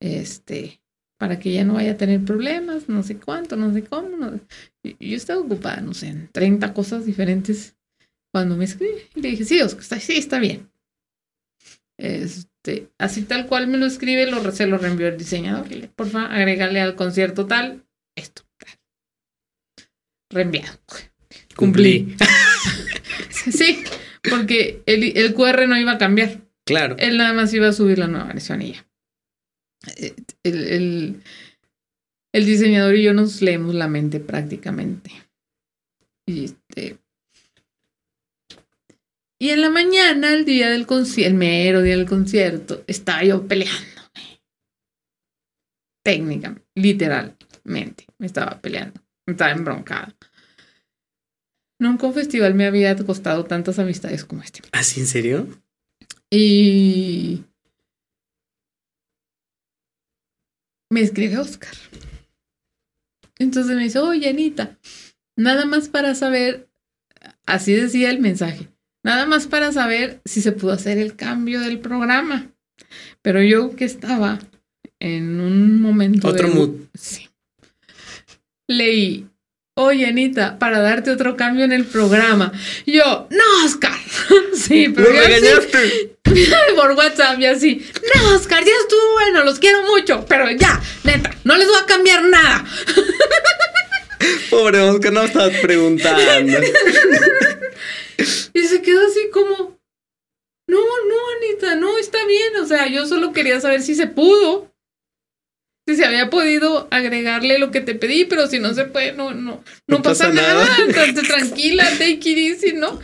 Este, para que ella no vaya a tener problemas, no sé cuánto, no sé cómo. no- Yo estaba ocupada, no sé, en 30 cosas diferentes cuando me escribe. Y le dije, sí, Oscar, está, sí, está bien. Este, así tal cual me lo escribe, lo, se lo reenvió el diseñador. Le, Por favor, agrégale al concierto tal, esto, tal. Reenviado. Cumplí. Sí, porque el, el QR no iba a cambiar. Claro. Él nada más iba a subir la nueva versión y ya. Eh, El, el- el diseñador y yo nos leemos la mente prácticamente. Y este. Y en la mañana, el día del concierto, el mero día del concierto, estaba yo peleándome. Técnicamente, literalmente, me estaba peleando. Estaba embroncada. Nunca un festival me había costado tantas amistades como este. ¿Así en serio? Y me escribe Oscar. Entonces me dice, oye, Anita, nada más para saber, así decía el mensaje, nada más para saber si se pudo hacer el cambio del programa. Pero yo que estaba en un momento... Otro mood. Sí. Leí, oye Anita, para darte otro cambio en el programa. Y yo, no, Oscar. sí, pero... ¡Lo regañaste! por WhatsApp y así. No, Oscar, ya estuvo bueno, los quiero mucho, pero ya, neta, no les voy a cambiar nada. Pobre Oscar, no estabas preguntando. y se quedó así como, no, no, Anita, no, está bien. O sea, yo solo quería saber si se pudo. Si se había podido agregarle lo que te pedí, pero si no se puede, no, no, no, pasa, nada. Tranquila, take it easy, ¿no?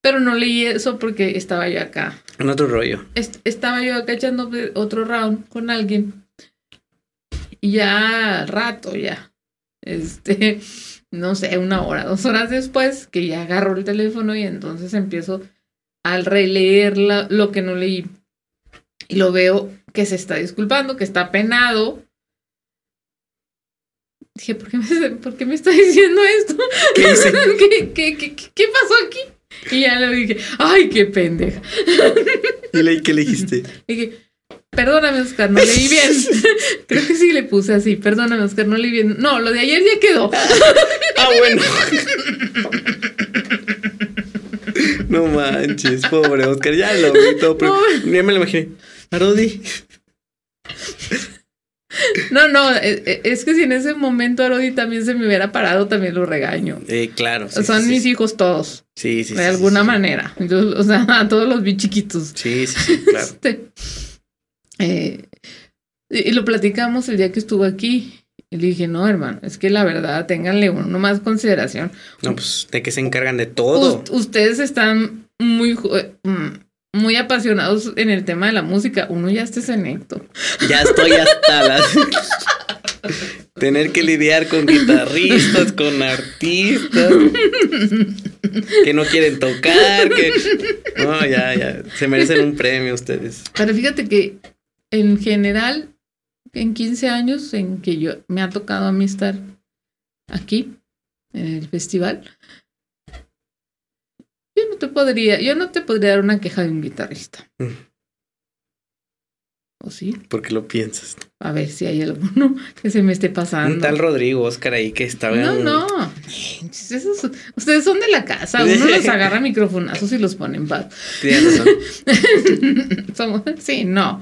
Pero no leí eso porque estaba yo acá. En otro rollo. estaba yo acá echando otro round con alguien. Y ya rato, ya. Este, no sé, una hora, dos horas después, que ya agarro el teléfono y entonces empiezo al releer lo que no leí. Y lo veo que se está disculpando, que está penado. Dije, ¿por qué me, ¿por qué me está diciendo esto? ¿Qué, ¿Qué, qué, qué pasó aquí? Y ya le dije, ay, qué pendeja. ¿Y leí qué le dijiste? Dije, perdóname, Oscar, no leí bien. Creo que sí le puse así, perdóname, Oscar, no leí bien. No, lo de ayer ya quedó. ah, bueno. no manches, pobre Oscar, ya lo vi todo, pero ya me lo imaginé. Arodi. No, no, e, e, es que si en ese momento Arodi también se me hubiera parado, también lo regaño. Eh, claro. Son mis hijos todos. Sí, sí. De alguna manera. o sea, a todos los vi chiquitos. Sí, sí, sí, claro. Este, eh, y lo platicamos el día que estuvo aquí. Y le dije, no, hermano, es que la verdad, ténganle uno más consideración. No, pues de que se encargan de todo. ustedes están muy, mm, muy apasionados en el tema de la música. Uno ya está senecto. Ya estoy hasta las. Tener que lidiar con guitarristas, con artistas que no quieren tocar, que. No, ya, ya. Se merecen un premio ustedes. Pero fíjate que en general, en 15 años en que yo me ha tocado a mí estar aquí, en el festival, yo no te podría, yo no te podría dar una queja de un guitarrista. Mm. ¿O sí? Porque lo piensas. A ver si hay alguno que se me esté pasando. Un tal Rodrigo Oscar ahí que estaba. No, no. ustedes son de la casa. Uno los agarra microfonazos y los pone en paz. Somos, sí, no.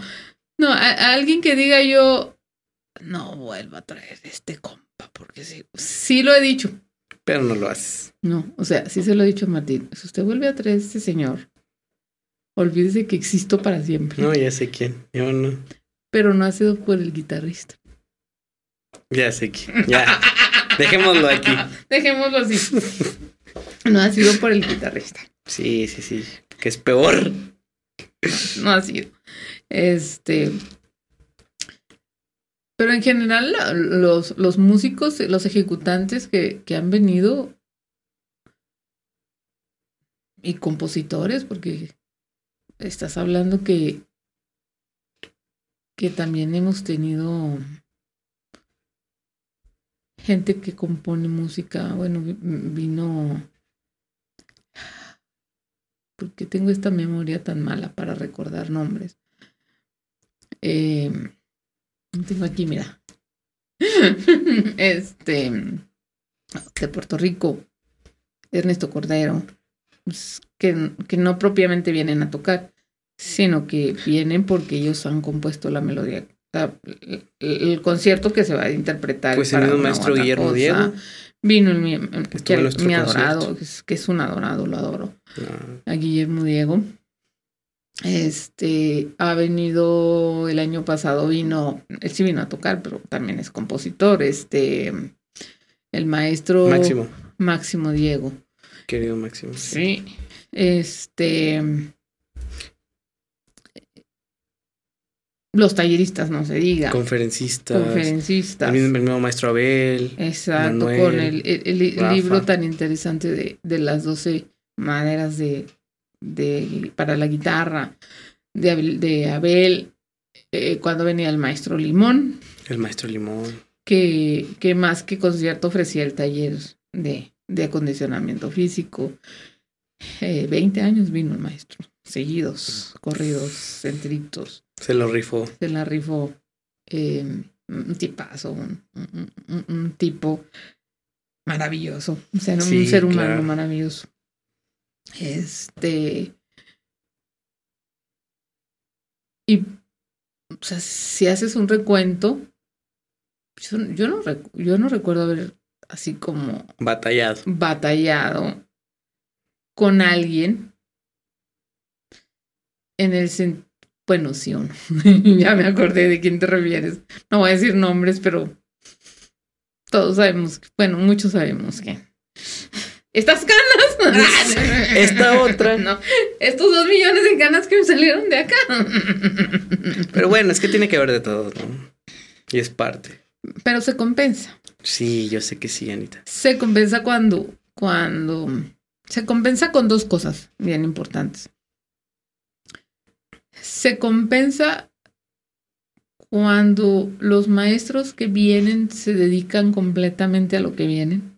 No, a, alguien que diga yo, no vuelva a traer este compa, porque sí, sí lo he dicho. Pero no lo haces. No, o sea, sí se lo he dicho a Martín. Si usted vuelve a traer a este señor, olvídese que existo para siempre. No, ya sé quién. Yo no. Pero no ha sido por el guitarrista. Ya sé quién. Ya. Dejémoslo aquí. Dejémoslo así. No ha sido por el guitarrista. Sí, sí, sí. Que es peor. No ha sido. Este. Pero en general, los, los músicos, los ejecutantes que, que han venido y compositores, porque estás hablando que, que también hemos tenido gente que compone música. Bueno, vino. porque tengo esta memoria tan mala para recordar nombres? Eh, tengo aquí, mira. este. De Puerto Rico. Ernesto Cordero. Pues, que, que no propiamente vienen a tocar, sino que vienen porque ellos han compuesto la melodía. el, concierto que se va a interpretar. Pues el maestro Guillermo Diego. Vino el, mi, adorado, que es, un adorado, lo adoro. Ah. A Guillermo Diego. Este ha venido el año pasado, vino, él sí vino a tocar, pero también es compositor. Este, el maestro Máximo. Máximo Diego. Querido Máximo. Sí. Este. Los talleristas, no se diga. Conferencistas. Conferencistas. El mismo, maestro Abel. Exacto, con el, el, libro tan interesante de, de las doce maneras de, de, para la guitarra de Abel, de Abel eh, cuando venía el maestro Limón. El maestro Limón. Que, que más que concierto ofrecía el taller de, de acondicionamiento físico. Eh, 20 años vino el maestro, seguidos, corridos, centritos. Se lo rifó. Se la rifó. Eh, un tipazo, un, un, un, tipo maravilloso, o sea, sí, un ser humano claro. maravilloso. Este. Y, o sea, si haces un recuento, yo, yo, no, yo no recuerdo haber así como... Batallado. Batallado con alguien en el sentido... Bueno, sí o no. ya me acordé de quién te refieres. No voy a decir nombres, pero todos sabemos, bueno, muchos sabemos que... Estas canas. Esta otra. No, estos dos millones de canas que me salieron de acá. Pero bueno, es que tiene que haber de todo, ¿no? Y es parte. Pero se compensa. Sí, yo sé que sí, Anita. Se compensa cuando, cuando, se compensa con dos cosas bien importantes. Se compensa cuando los maestros que vienen se dedican completamente a lo que vienen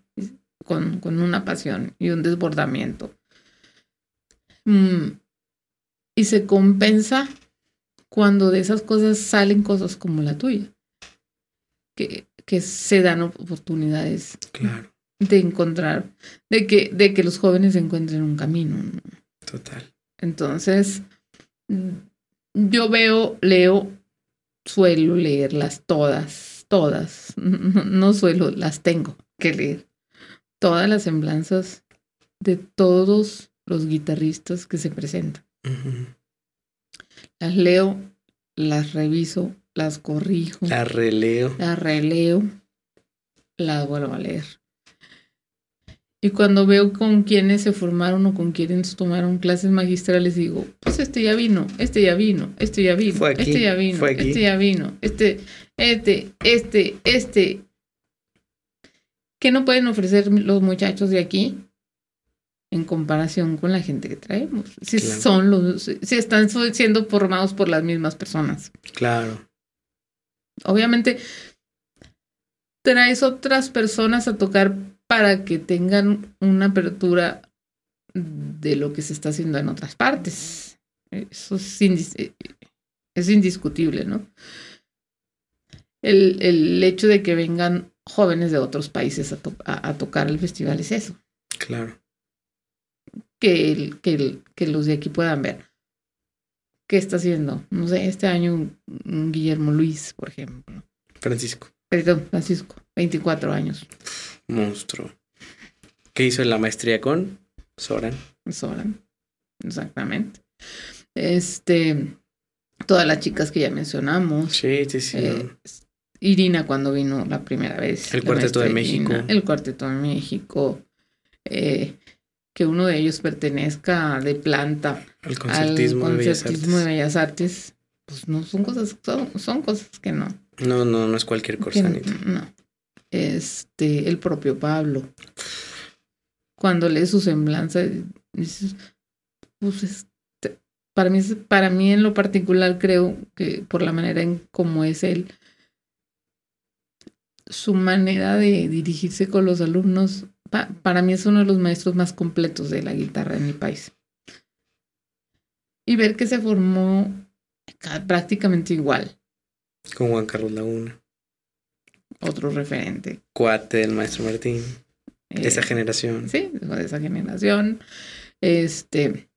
con, con una pasión y un desbordamiento. Mm. Y se compensa cuando de esas cosas salen cosas como la tuya, que, que se dan oportunidades claro. de encontrar, de que, de que los jóvenes encuentren un camino. Total. Entonces, yo veo, leo, suelo leerlas todas, todas, no, no suelo, las tengo que leer todas las semblanzas de todos los guitarristas que se presentan. Uh -huh. Las leo, las reviso, las corrijo. Las releo. Las releo, las vuelvo a leer. Y cuando veo con quienes se formaron o con quienes tomaron clases magistrales, digo, pues este ya vino, este ya vino, este ya vino, Fue aquí, este ya vino, fue aquí. este ya vino, este, este, este, este, ¿Qué no pueden ofrecer los muchachos de aquí en comparación con la gente que traemos? Si Claro. son los, si están siendo formados por las mismas personas. Claro. Obviamente traes otras personas a tocar para que tengan una apertura de lo que se está haciendo en otras partes. Eso es, indis- es indiscutible, ¿no? El, el hecho de que vengan jóvenes de otros países a, to- a- a tocar el festival es eso, Claro. que, el, que, el- que los de aquí puedan ver. ¿Qué está haciendo? No sé, este año un- un Guillermo Luis, por ejemplo. Francisco. Perdón, Francisco, 24 años. Monstruo. ¿Qué hizo en la maestría con Soran? Soran. Exactamente. Este, todas las chicas que ya mencionamos. Sí, sí, sí. Eh, Irina cuando vino la primera vez. El Cuarteto de Irina, México. el Cuarteto de México. eh, que uno de ellos pertenezca de planta el concertismo, al de Bellas concertismo de. Bellas Artes. Pues no, son cosas, son, son cosas que no. No, no, no es cualquier cosa, no. Este, el propio Pablo. Cuando lees su semblanza, dices, pues este, para mí, para mí en lo particular creo que por la manera en cómo es él, su manera de dirigirse con los alumnos, pa- para mí es uno de los maestros más completos de la guitarra en mi país. Y ver que se formó ca- prácticamente igual, Con Juan Carlos Laguna. otro referente. Cuate del maestro Martín. De esa Eh, generación. Sí, de esa generación. Este,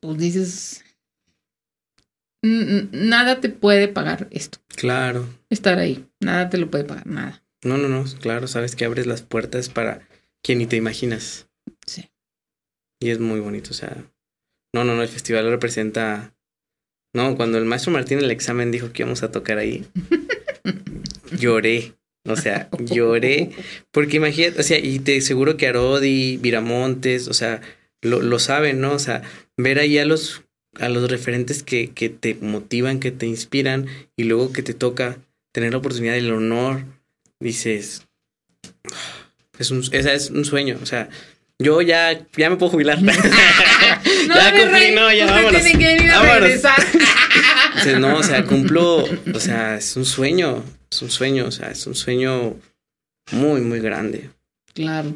pues dices, "N- n- nada te puede pagar esto, Claro. estar ahí, nada te lo puede pagar, nada. No, no, no. Claro, sabes que abres las puertas para quien ni te imaginas. Sí. Y es muy bonito, o sea. No, no, no, el festival representa. No, cuando el maestro Martín en el examen dijo que íbamos a tocar ahí, lloré. O sea, lloré. Porque imagínate, o sea, y te seguro que Arodi, Viramontes, o sea, lo, lo saben, ¿no? O sea, ver ahí a los, a los referentes que, que te motivan, que te inspiran, y luego que te toca tener la oportunidad, el honor, dices, es un, esa es un sueño, o sea, yo ya, ya me puedo jubilar. No, ya cumplí, rey, no, ya vámonos. que a Vámonos. no, o sea, cumplo, o sea, es un sueño, es un sueño, o sea, es un sueño muy, muy grande. Claro.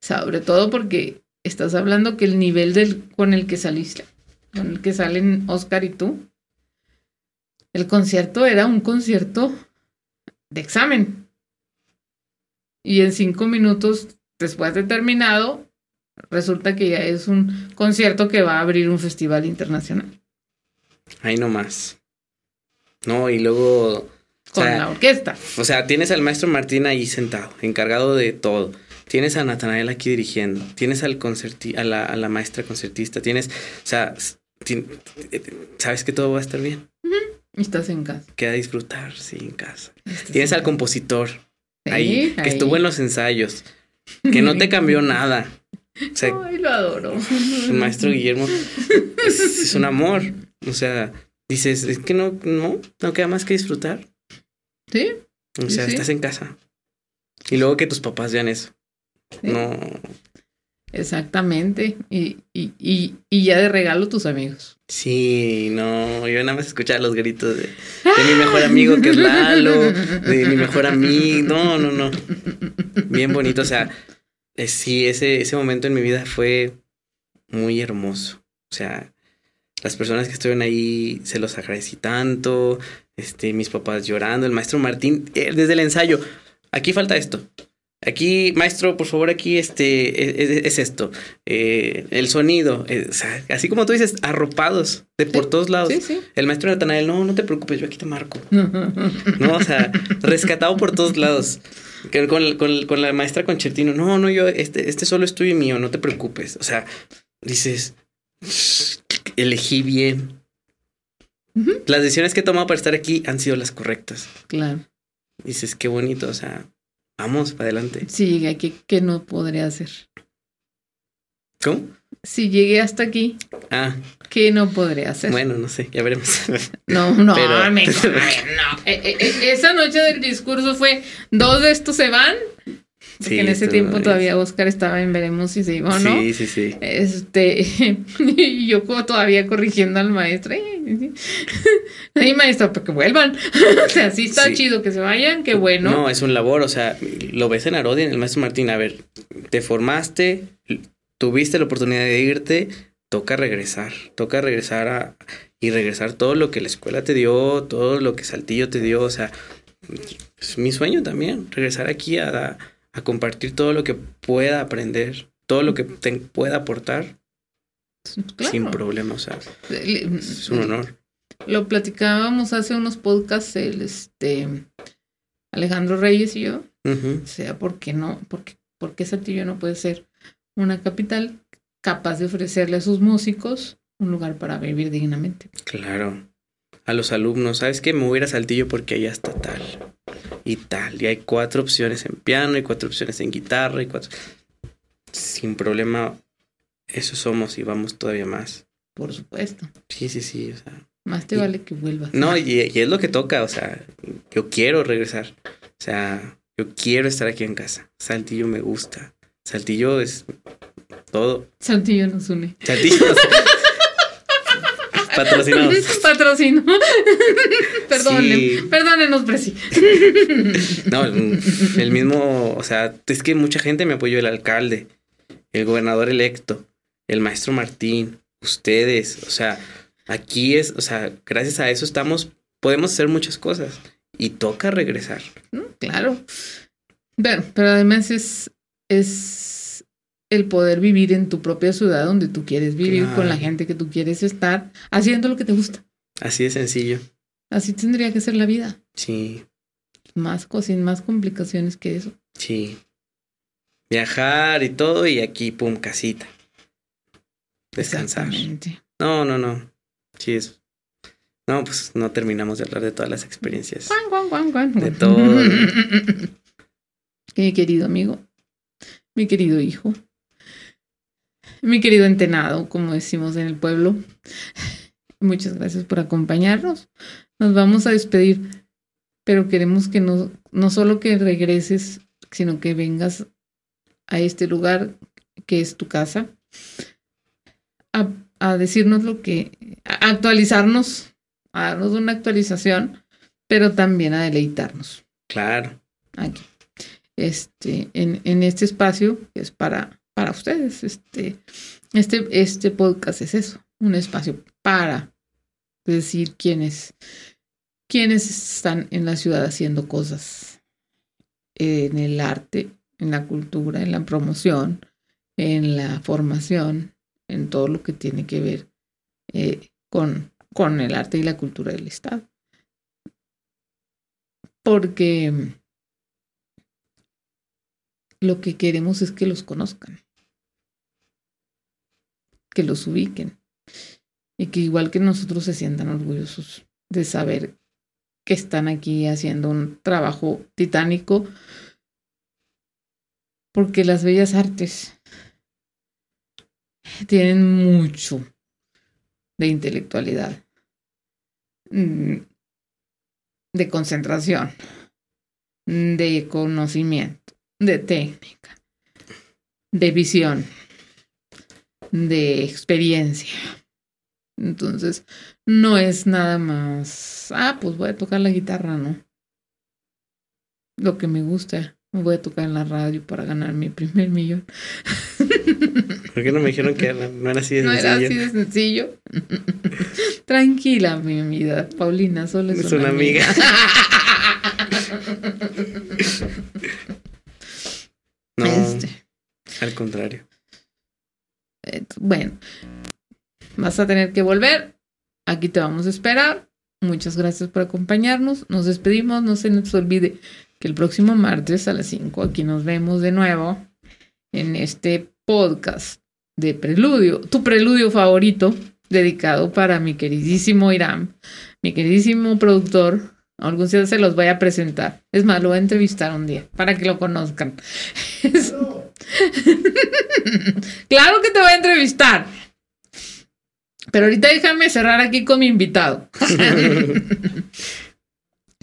Sobre todo porque estás hablando que el nivel del con el que saliste, con el que salen Oscar y tú, el concierto era un concierto de examen. Y en cinco minutos después de terminado, resulta que ya es un concierto que va a abrir un festival internacional Ahí nomás. No, y luego, o con sea, la orquesta. o sea, tienes al maestro Martín ahí sentado, encargado de todo. Tienes a Natanael aquí dirigiendo. Tienes al concerti a, la, a la maestra concertista. Tienes, o sea, ti- sabes que todo va a estar bien. Estás en casa. Queda disfrutar, sí, en casa. Estás Tienes en al casa. compositor Sí, ahí, que ahí. estuvo en los ensayos, que no te cambió nada. O sea, Ay, lo adoro. el maestro Guillermo es, es un amor. O sea, dices, es que no, no, no queda más que disfrutar. Sí, O sea, sí. estás en casa. Y luego que tus papás vean eso. Sí. No, exactamente. Y, y, y, y ya de regalo tus amigos. Sí, no. Yo nada más escuchar los gritos de, de mi mejor amigo que es Lalo, de mi mejor amigo. No, no, no. Bien bonito. O sea, eh, sí, ese, ese momento en mi vida fue muy hermoso. O sea, las personas que estuvieron ahí se los agradecí tanto. Este, mis papás llorando, el maestro Martín, eh, desde el ensayo. Aquí falta esto. Aquí, maestro, por favor, aquí este es, es- es esto. Eh, el sonido. eh, o sea, así como tú dices, arropados de por Sí, todos lados. Sí, sí. El maestro Natanael, no, no te preocupes, yo aquí te marco. No, o sea, rescatado por todos lados. Que Con, con- con la maestra Concertino, no, no, yo, este, este solo es tuyo y mío, no te preocupes. O sea, dices, elegí bien. Las decisiones que he tomado para estar aquí han sido las correctas. Claro. Dices, qué bonito, o sea, vamos para adelante. Si llegué aquí, ¿qué no podría hacer? ¿Cómo? Si llegué hasta aquí, Ah, ¿qué no podría hacer? bueno, no sé, ya veremos. no, no, pero- amigo, a ver, no. Eh, eh, eh, esa noche del discurso fue, dos de estos se van. Porque Sí, en ese tiempo todavía Oscar estaba en veremos si se iba o no. Sí, sí, sí. Este, y yo como todavía corrigiendo al maestro. Ay, maestro, para que vuelvan. o sea, sí está Sí. chido que se vayan, qué bueno. No, es un labor, o sea, lo ves en Arodi, en el maestro Martín, a ver, te formaste, tuviste la oportunidad de irte, toca regresar, toca regresar a y regresar todo lo que la escuela te dio, todo lo que Saltillo te dio, o sea, es mi sueño también, regresar aquí a, a compartir todo lo que pueda aprender, todo lo que te pueda aportar Claro. sin problema, o sea, Le- es un honor. Lo platicábamos hace unos podcasts, el este Alejandro Reyes y yo. O sea, ¿por qué no? ¿Por qué, por qué Saltillo no puede ser una capital capaz de ofrecerle a sus músicos un lugar para vivir dignamente? Claro. A los alumnos, ¿sabes qué? Me voy a ir a Saltillo porque allá está tal y tal. Y hay cuatro opciones en piano y cuatro opciones en guitarra y cuatro... Sin problema, eso somos y vamos todavía más. Por supuesto. Sí, sí, sí. O sea, Más te Y- vale que vuelvas. no, y, y es lo que toca, o sea, yo quiero regresar. O sea, yo quiero estar aquí en casa. Saltillo me gusta. Saltillo es todo. Saltillo nos une. Saltillo. Patrocinados. Patrocino. Perdonen, Sí. perdónenos, Presi. No, el, mismo, o sea, es que mucha gente me apoyó, el alcalde, el gobernador electo, el maestro Martín, ustedes, o sea, aquí es, o sea, gracias a eso estamos, podemos hacer muchas cosas y toca regresar. Claro. Pero, pero además es, es el poder vivir en tu propia ciudad donde tú quieres vivir con la gente que tú quieres estar, haciendo lo que te gusta. Así de sencillo. Así tendría que ser la vida. Sí, Más cosas, sin más complicaciones que eso. sí. Viajar y todo y aquí, pum, casita. Descansar. Exactamente. No, no, no. Sí es. No, pues no terminamos de hablar de todas las experiencias. Guan, guan, guan, guan. De todo. Mi querido amigo, mi querido hijo, mi querido entenado, como decimos en el pueblo. Muchas gracias por acompañarnos. Nos vamos a despedir, pero queremos que no, no solo que regreses, sino que vengas a este lugar que es tu casa, a a decirnos lo que, a actualizarnos, a darnos una actualización, pero también a deleitarnos. Claro. Aquí. Este, en, en este espacio que es para, para ustedes. Este, este, este podcast es eso, un espacio para decir quiénes, quiénes están en la ciudad haciendo cosas en el arte, en la cultura, en la promoción, en la formación, en todo lo que tiene que ver eh, con, con el arte y la cultura del Estado. Porque lo que queremos es que los conozcan, que los ubiquen y que igual que nosotros se sientan orgullosos de saber que están aquí haciendo un trabajo titánico, porque las bellas artes tienen mucho de intelectualidad, mm, de concentración, de conocimiento, de técnica, de visión, de experiencia. Entonces, no es nada más, ah, pues voy a tocar la guitarra, ¿no? Lo que me gusta, voy a tocar en la radio para ganar mi primer millón. ¿Por qué no me dijeron que no era así de no sencillo? era así de sencillo. Tranquila, mi vida. Paulina, solo es, Es una amiga. No, Este, al contrario. bueno, vas a tener que volver. Aquí te vamos a esperar. Muchas gracias por acompañarnos. Nos despedimos. No se nos olvide que el próximo martes a las 5 aquí nos vemos de nuevo en este podcast de preludio, tu preludio favorito, dedicado para mi queridísimo Irán, mi queridísimo productor. Algún día se los voy a presentar. Es más, lo voy a entrevistar un día para que lo conozcan. Claro que te voy a entrevistar. Pero ahorita déjame cerrar aquí con mi invitado.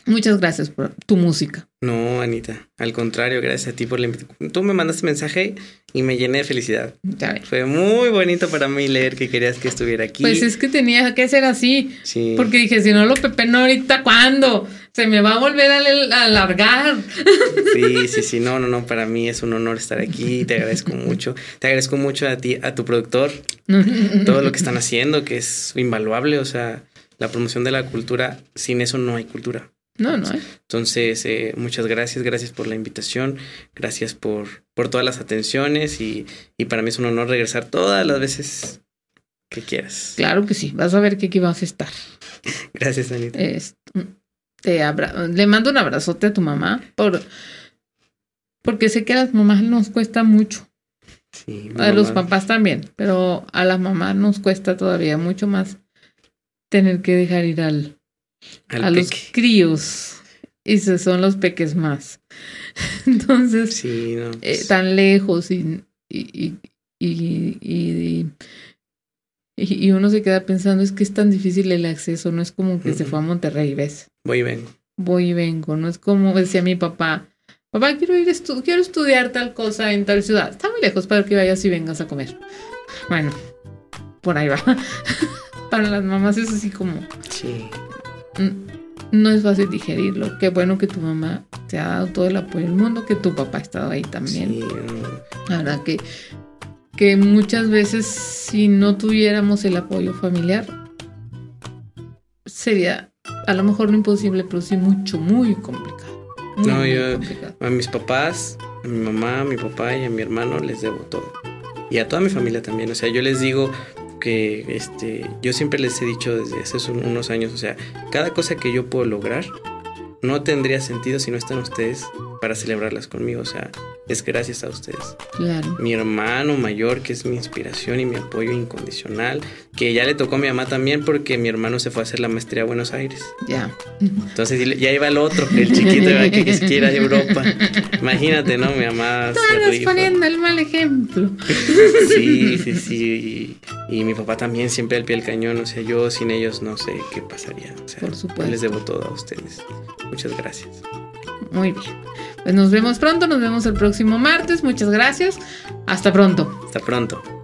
Muchas gracias por tu música. No, Anita. Al contrario, gracias a ti por la invitación. Tú me mandaste mensaje y me llené de felicidad. Fue muy bonito para mí leer que querías que estuviera aquí. Pues es que tenía que ser así. sí. Porque dije, si no lo pepeno ahorita, ¿cuándo? Se me va a volver a alargar. Sí, sí, sí. No, no, no. Para mí es un honor estar aquí. Te agradezco mucho. Te agradezco mucho a ti, a tu productor, todo lo que están haciendo, que es invaluable. O sea, la promoción de la cultura, sin eso no hay cultura. No, no. ¿eh? Entonces, eh, muchas gracias, gracias por la invitación, gracias por, por todas las atenciones y, y para mí es un honor regresar todas las veces que quieras. Claro que sí. Vas a ver que aquí vas a estar. Gracias, Anita. Es- te abra- le mando un abrazote a tu mamá por porque sé que a las mamás nos cuesta mucho. Sí, A los papás también, pero a las mamás nos cuesta todavía mucho más tener que dejar ir al, Al a los críos. Y se son los peques más. Entonces, Sí, no. eh, pues, tan lejos y, y, y, y, y- y- y uno se queda pensando, es que es tan difícil el acceso, no es como que se fue a Monterrey, ¿ves? voy y vengo. Voy y vengo, no es como decía mi papá, papá, quiero ir, estu- quiero estudiar tal cosa en tal ciudad, está muy lejos para que vayas y vengas a comer. Bueno, por ahí va. Para las mamás es así como, Sí. Mm, no es fácil digerirlo. Qué bueno que tu mamá te ha dado todo el apoyo del mundo, que tu papá ha estado ahí también. Sí. La verdad que, que muchas veces si no tuviéramos el apoyo familiar, sería a lo mejor no imposible, pero sí mucho, muy complicado. Muy, No, muy yo- complicado. A mis papás, a mi mamá, a mi papá y a mi hermano les debo todo. Y a toda mi familia también. O sea, yo les digo que este, yo siempre les he dicho desde hace un- unos años, o sea, cada cosa que yo puedo lograr no tendría sentido si no están ustedes para celebrarlas conmigo. O sea, es gracias a ustedes. Claro. Mi hermano mayor, que es mi inspiración y mi apoyo incondicional, que ya le tocó a mi mamá también porque mi hermano se fue a hacer la maestría a Buenos Aires. Ya. Entonces ya iba el otro, el chiquito que, que se quiere ir a Europa. Imagínate, ¿no? Mi mamá rifa. poniendo el mal ejemplo. Sí, sí, sí. Y, y mi papá también siempre al pie del cañón. O sea, yo sin ellos no sé qué pasaría. O sea, Por supuesto. Les debo todo a ustedes. Muchas gracias. Muy bien. Pues nos vemos pronto, nos vemos el próximo martes. Muchas gracias. Hasta pronto. Hasta pronto.